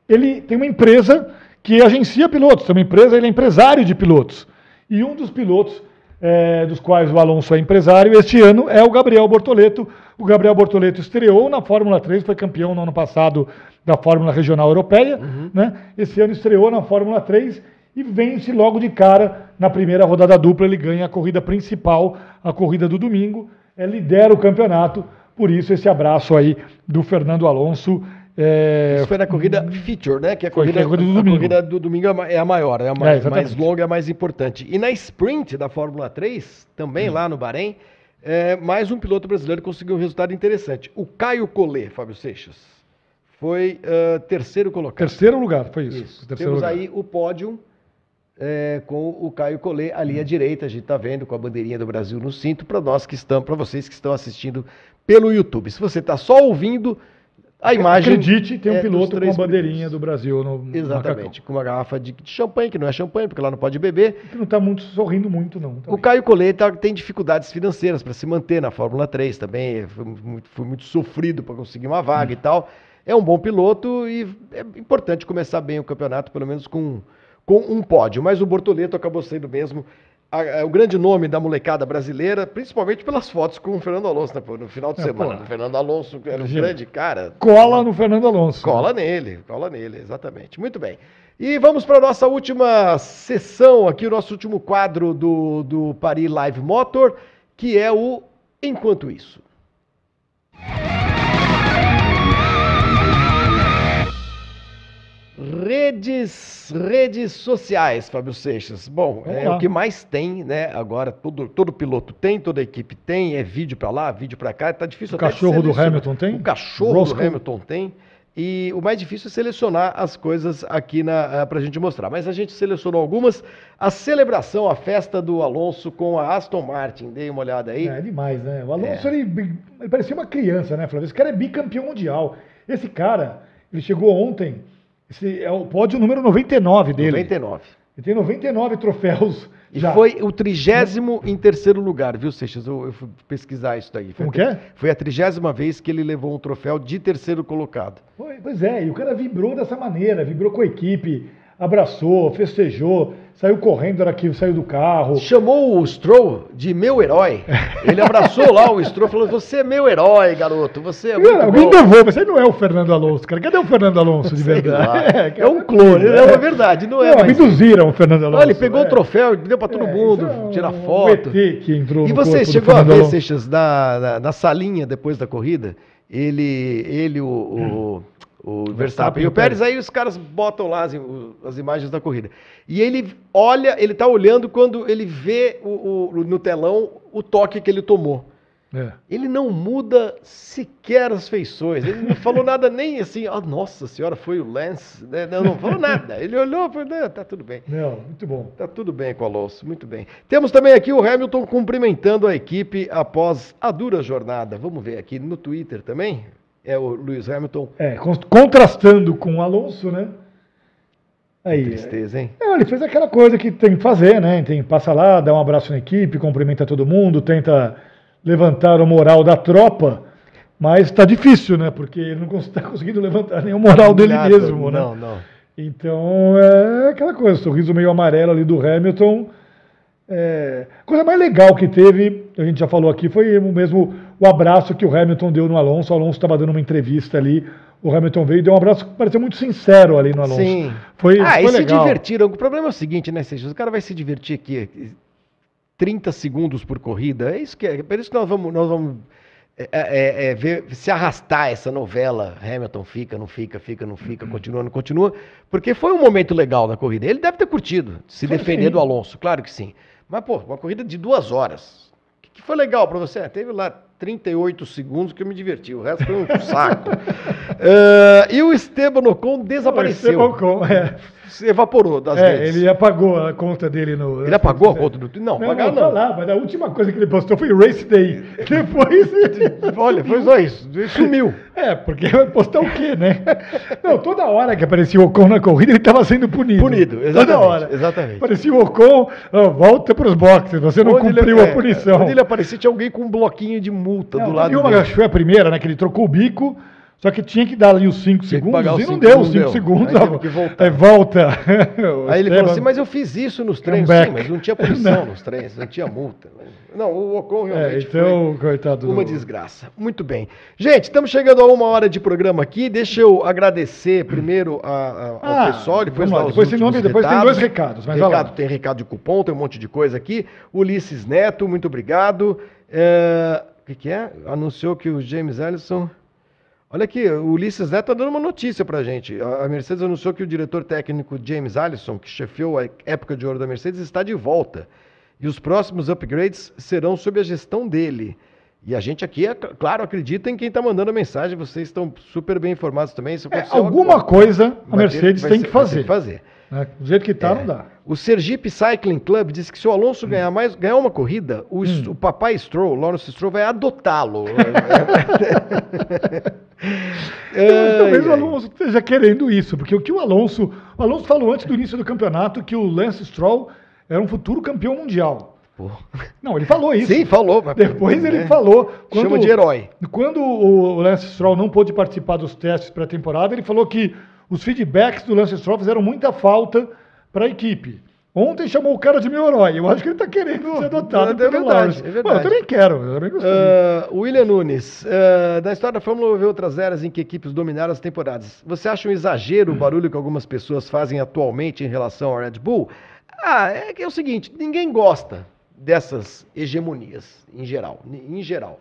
ele tem uma empresa que agencia pilotos, tem uma empresa, ele é empresário de pilotos. E um dos pilotos é, dos quais o Alonso é empresário este ano é o Gabriel Bortoleto. O Gabriel Bortoleto estreou na Fórmula 3, foi campeão no ano passado da Fórmula Regional Europeia. Né? Esse ano estreou na Fórmula 3 e vence logo de cara na primeira rodada dupla. Ele ganha a corrida principal, a corrida do domingo, é, lidera o campeonato. Por isso, esse abraço aí do Fernando Alonso. é, Isso foi na corrida Feature, né? Que a corrida, é a corrida do a domingo. corrida do domingo é ma- é a maior, é a É, mais, exatamente. mais longa, é a mais importante. E na sprint da Fórmula 3, Hum. também lá no Bahrein, é, mais um piloto brasileiro conseguiu um resultado interessante. O Caio Collet, Fábio Seixas, foi ah, terceiro colocado. Terceiro lugar, foi isso. Isso. Terceiro Temos lugar. aí o pódio é, com o Caio Collet ali à direita, a gente está vendo com a bandeirinha do Brasil no cinto, para nós que estão, para vocês que estão assistindo pelo YouTube. Se você está só ouvindo, a imagem. Acredite, tem um é piloto com a bandeirinha do Brasil no no Exatamente, com uma garrafa de, de champanhe, que não é champanhe, porque lá não pode beber. Que não está muito sorrindo muito, não. O também. Caio Collet tá- tem dificuldades financeiras para se manter na Fórmula 3 também. Foi muito, foi muito sofrido para conseguir uma vaga e tal. É um bom piloto e é importante começar bem o campeonato, pelo menos com, com um pódio. Mas o Bortoleto acabou sendo mesmo a- a- o grande nome da molecada brasileira, principalmente pelas fotos com o Fernando Alonso né, pô, no final de É, semana. pô. O Fernando Alonso era um grande cara. Cola no Fernando Alonso. Cola nele, cola nele, exatamente. Muito bem. E vamos para a nossa última sessão aqui, o nosso último quadro do, do Paris Live Motor, que é o Enquanto Isso. Redes, redes sociais, Fábio Seixas. Bom, Vamos é lá. o que mais tem, né? Agora, todo, todo piloto tem, toda equipe tem, é vídeo pra lá, vídeo pra cá, tá difícil O até cachorro do. Hamilton tem? O cachorro Roscoe? do Hamilton tem. E o mais difícil é selecionar as coisas aqui na, ah, pra gente mostrar. Mas a gente selecionou algumas. A celebração, a festa do Alonso com a Aston Martin. Dei uma olhada aí. É, demais, né? O Alonso, É. ele, ele parecia uma criança, né, Flávio? Esse cara é bicampeão mundial. Esse cara, ele chegou ontem, esse é o pódio número 99 dele. 99. Ele tem 99 troféus E já. foi o trigésimo em terceiro lugar, viu, Seixas? Eu, eu fui pesquisar isso daí. Foi Como a que é? Foi a trigésima vez que ele levou um troféu de terceiro colocado. Pois é, e o cara vibrou dessa maneira, vibrou com a equipe, abraçou, festejou, saiu correndo hora que saiu do carro. Chamou o Stroll de meu herói. Ele abraçou lá o Stroll e falou: Você é meu herói, garoto. Você é Cara, alguém devolve, você não é o Fernando Alonso, cara. Cadê o Fernando Alonso de verdade? lá. cara, É um clone, é uma verdade, não é Não, abduziram o Fernando Alonso. Olha, ele pegou é. o troféu, deu pra todo É, mundo, é um- tirar um foto. ET que entrou E você do chegou a ver. Seixas, na, na, na salinha depois da corrida, ele, ele o, o, o Verstappen e o Pérez, aí os caras botam lá as, as imagens da corrida. E ele olha, ele tá olhando quando ele vê o, o- no telão o toque que ele tomou. É. Ele não muda sequer as feições. Ele não falou nada nem assim, ah, nossa senhora, foi o Lance. né? Não, não falou nada. Ele olhou e falou, "Não, tá tudo bem. Não, muito bom. Tá tudo bem com o Alonso, muito bem. Temos também aqui o Hamilton cumprimentando a equipe após a dura jornada. Vamos ver aqui no Twitter também. É o Lewis Hamilton. É, con- contrastando com o Alonso, né? Aí, Tristeza, hein? é, ele fez aquela coisa que tem que fazer, né? Tem, passa lá, dá um abraço na equipe, cumprimenta todo mundo, tenta levantar o moral da tropa, mas tá difícil, né? Porque ele não está conseguindo levantar nem o moral dele Nada, mesmo, né? Não, não. Então, é aquela coisa, sorriso meio amarelo ali do Hamilton. É, coisa mais legal que teve, a gente já falou aqui, foi o mesmo o abraço que o Hamilton deu no Alonso. O Alonso estava dando uma entrevista ali, o Hamilton veio e deu um abraço que pareceu muito sincero ali no Alonso. Sim. Foi, ah, foi e se legal. divertiram. O problema é o seguinte, né, Seixas? O cara vai se divertir aqui 30 segundos por corrida. É isso que é. Por isso que nós vamos, nós vamos é, é, é, ver, se arrastar essa novela. Hamilton fica, não fica, fica, não fica, continua, não continua. Porque foi um momento legal da corrida. Ele deve ter curtido se Sim, defender sim. do Alonso, claro que sim. Mas, pô, uma corrida de duas horas. O que, que foi legal pra você? Teve lá 38 segundos que eu me diverti. O resto foi um saco. Eh, e o Esteban Ocon desapareceu. Esteban Ocon, é. Se evaporou das É, redes. ele apagou a conta dele no. Ele apagou a conta do Não, Não, pagar não, tá não. lá, mas a última coisa que ele postou foi Race Day. Depois. Olha, foi só isso. Ele Sumiu. É, porque vai postar o quê, né? Não, toda hora que aparecia o Ocon na corrida, ele estava sendo punido. Punido, Toda exatamente, hora. exatamente. Aparecia o Ocon, volta para os boxes, você não Onde ele- cumpriu é, a punição. Onde ele aparecia, tinha alguém com um bloquinho de multa Não, do lado dele. acho que foi a primeira, né? Que ele trocou o bico, só que tinha que dar ali os 5 Tinha que segundos e não cinco, deu os 5 deu. segundos. Aí teve que voltar. Aí volta. O Aí ele falou assim, mas eu fiz isso nos treinos, Comeback. sim, mas não tinha punição nos treinos, não tinha multa. Não, o Ocon É, realmente então, coitado foi uma do- desgraça. Muito bem. Gente, estamos chegando a uma hora de programa aqui. Deixa eu agradecer primeiro a- a- ao Ah, pessoal, depois lá, depois tem nome, depois tem dois recados, mas recado, tem recado de cupom, tem um monte de coisa aqui. Ulisses Neto, muito obrigado. É, O que, que é? Anunciou que o James Ellison... Olha aqui, o Ulisses Neto está dando uma notícia pra gente. A a Mercedes anunciou que o diretor técnico James Allison, que chefiou a época de ouro da Mercedes, está de volta. E os próximos upgrades serão sob a gestão dele. E a gente aqui, é, claro, acredita em quem está mandando a mensagem. Vocês estão super bem informados também. É, alguma coisa a ter- Mercedes tem ser- que fazer. que fazer. Né? Do jeito que tá, É. não dá. O Sergipe Cycling Club disse que se o Alonso ganhar mais, ganhar uma corrida, o, Hum. o papai Stroll, Lawrence Stroll, vai adotá-lo. Então, Talvez o. Alonso esteja querendo isso, porque o que o Alonso. O Alonso falou antes do início do campeonato que o Lance Stroll era um futuro campeão mundial. Pô. Não, ele falou isso. Sim, falou. mas- Depois ele né? falou. Chama de herói. Quando o Lance Stroll não pôde participar dos testes pré-temporada, ele falou que os feedbacks do Lance Stroll fizeram muita falta para a equipe. Ontem chamou o cara de meu herói. Eu acho que ele está querendo ser adotado é pelo verdade, Lawrence. é Bom, verdade. eu também quero, eu também gostaria. Ah, William Nunes, ah, na história da Fórmula houve outras eras em que equipes dominaram as temporadas. Você acha um exagero o barulho que algumas pessoas fazem atualmente em relação ao Red Bull? Ah, é é o seguinte, ninguém gosta dessas hegemonias, em geral. Em geral.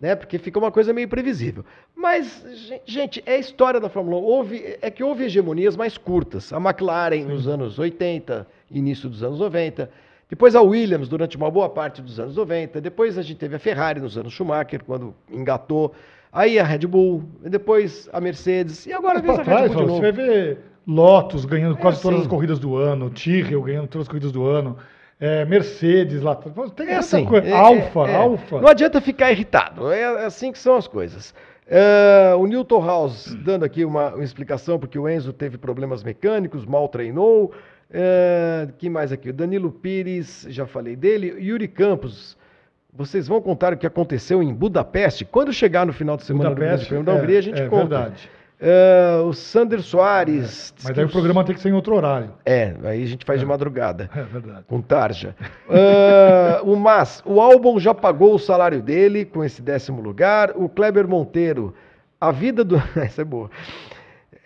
Né? Porque fica uma coisa meio previsível. Mas, gente, é a história da Fórmula 1. Houve, é que houve hegemonias mais curtas. A McLaren nos anos 80, início dos anos 90. Depois a Williams durante uma boa parte dos anos 90. Depois a gente teve a Ferrari nos anos Schumacher, quando engatou. Aí a Red Bull, depois a Mercedes. E agora vem a Red Bull de novo. Você vai ver Lotus ganhando é quase todas as corridas do ano, Tyrrell ganhando todas as corridas do ano. É, Mercedes lá. Tem é assim, coisa. É, Alfa, é, Alfa. Não adianta ficar irritado. É, é assim que são as coisas. É, o Newton House dando aqui uma, uma, explicação, porque o Enzo teve problemas mecânicos, mal treinou. É, que mais aqui? O Danilo Pires, já falei dele. Yuri Campos, vocês vão contar o que aconteceu em Budapeste? Quando chegar no final de semana Budapeste, do Grande da Hungria, a gente é, conta. Verdade. Uh, o Sander Soares. É, mas aí o programa tem que ser em outro horário. É, aí a gente faz é. de madrugada. É verdade. Com tarja. Uh, o Mas, o álbum já pagou o salário dele com esse décimo lugar. O Kleber Monteiro, a vida do. Essa é boa.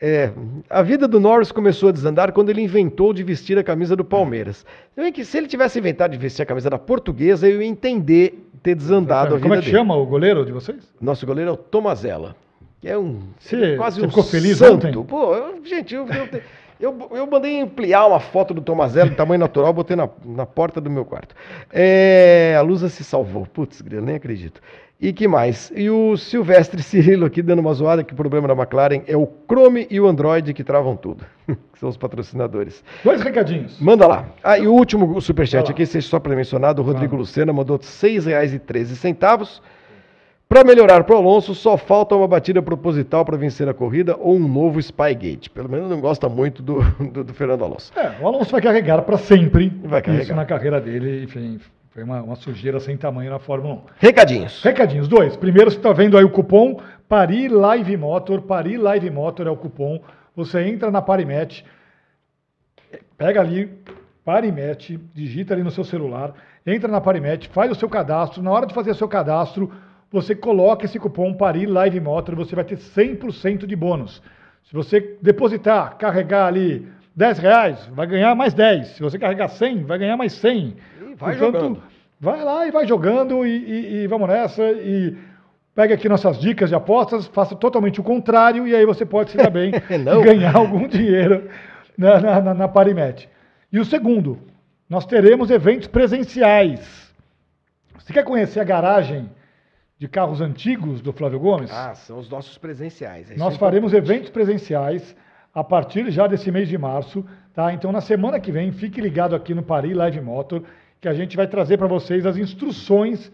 É, a vida do Norris começou a desandar quando ele inventou de vestir a camisa do Palmeiras. Se que se ele tivesse inventado de vestir a camisa da portuguesa, eu ia entender ter desandado a vida Como é que dele. chama o goleiro de vocês? Nosso goleiro é o Tomazella que é um você, quase você um ficou feliz santo. ontem? Pô, eu, gente, eu, eu, eu, eu, mandei ampliar uma foto do Tomazello, tamanho natural, botei na, na porta do meu quarto. É, a Lusa se salvou. Putz, nem acredito. E que mais? E o Silvestre Cirilo aqui dando uma zoada que o problema da McLaren é o Chrome e o Android que travam tudo. que são os patrocinadores. Dois recadinhos. Manda lá. Ah, e o último superchat aqui, só para mencionar, do Rodrigo ah. Lucena, mandou R$ 6,13. Para melhorar para o Alonso, só falta uma batida proposital para vencer a corrida ou um novo Spygate. Pelo menos não gosta muito do, do, do Fernando Alonso. É, o Alonso vai carregar para sempre vai carregar. isso na carreira dele. Enfim, foi uma, uma, sujeira sem tamanho na Fórmula 1. Recadinhos. Recadinhos. Dois. Primeiro, você está vendo aí o cupom Paris Live Motor. Paris Live Motor é o cupom. Você entra na Parimet, pega ali Parimet, digita ali no seu celular, entra na Parimet, faz o seu cadastro. Na hora de fazer o seu cadastro você coloca esse cupom Paris Live Motor, você vai ter 100% de bônus. Se você depositar, carregar ali 10 reais, vai ganhar mais 10. Se você carregar 100, vai ganhar mais 100. E vai Portanto, jogando. vai lá e vai jogando e, e, e vamos nessa e pegue aqui nossas dicas de apostas, faça totalmente o contrário e aí você pode se dar bem e ganhar algum dinheiro na, na, na, na Parimet. E o segundo, nós teremos eventos presenciais. Você quer conhecer a garagem de carros antigos do Flávio Gomes. Ah, são os nossos presenciais. É Nós faremos eventos presenciais a partir já desse mês de março, tá? Então na semana que vem, fique ligado aqui no Paris Live Motor, que a gente vai trazer para vocês as instruções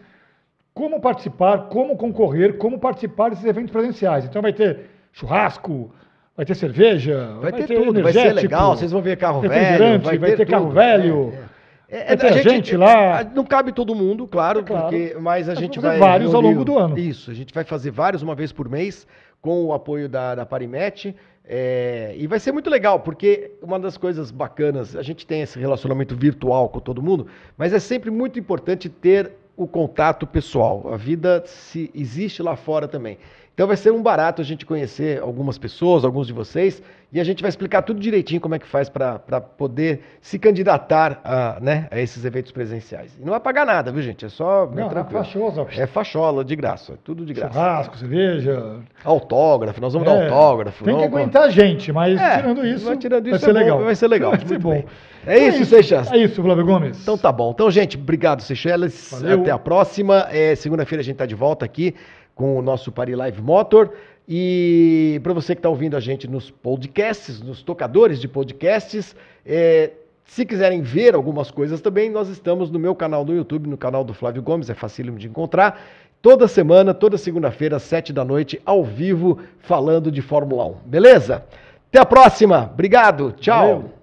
como participar, como concorrer, como participar desses eventos presenciais. Então vai ter churrasco, vai ter cerveja, vai, vai ter, ter, tudo, vai ser legal, vocês vão ver carro velho, vai, vai ter, ter carro velho. É, é. É, é, gente, gente, lá. É, não cabe todo mundo, claro, é claro. Porque, mas a gente vai. vários ao longo do ano. Isso, a gente vai fazer vários uma vez por mês, com o apoio da, da Parimet. É, e vai ser muito legal, porque uma das coisas bacanas, a gente tem esse relacionamento virtual com todo mundo, mas é sempre muito importante ter o contato pessoal. A vida se existe lá fora também. Então vai ser um barato a gente conhecer algumas pessoas, alguns de vocês, e a gente vai explicar tudo direitinho como é que faz para poder se candidatar a, né, a esses eventos presenciais. E não vai pagar nada, viu, gente? É só. Não, é fachosa. É fachola, de graça. É tudo de graça. Churrasco, cerveja. Autógrafo, nós vamos é, dar autógrafo. Tem que aguentar a gente, mas é, tirando isso. Vai, tirando isso vai ser é legal. Vai ser legal. Vai ser bom. Bem. É, isso, isso, Seixas. É isso, Flávio Gomes. Então tá bom. Então, gente, obrigado. Valeu. Até a próxima. É, Segunda-feira a gente tá de volta aqui com o nosso Paris Live Motor. E para você que está ouvindo a gente nos podcasts, nos tocadores de podcasts, é, se quiserem ver algumas coisas também, nós estamos no meu canal no YouTube, no canal do Flávio Gomes, é facílimo de encontrar. Toda semana, toda segunda-feira, às sete da noite, ao vivo, falando de Fórmula 1. Beleza? Até a próxima. Obrigado. Tchau. Valeu.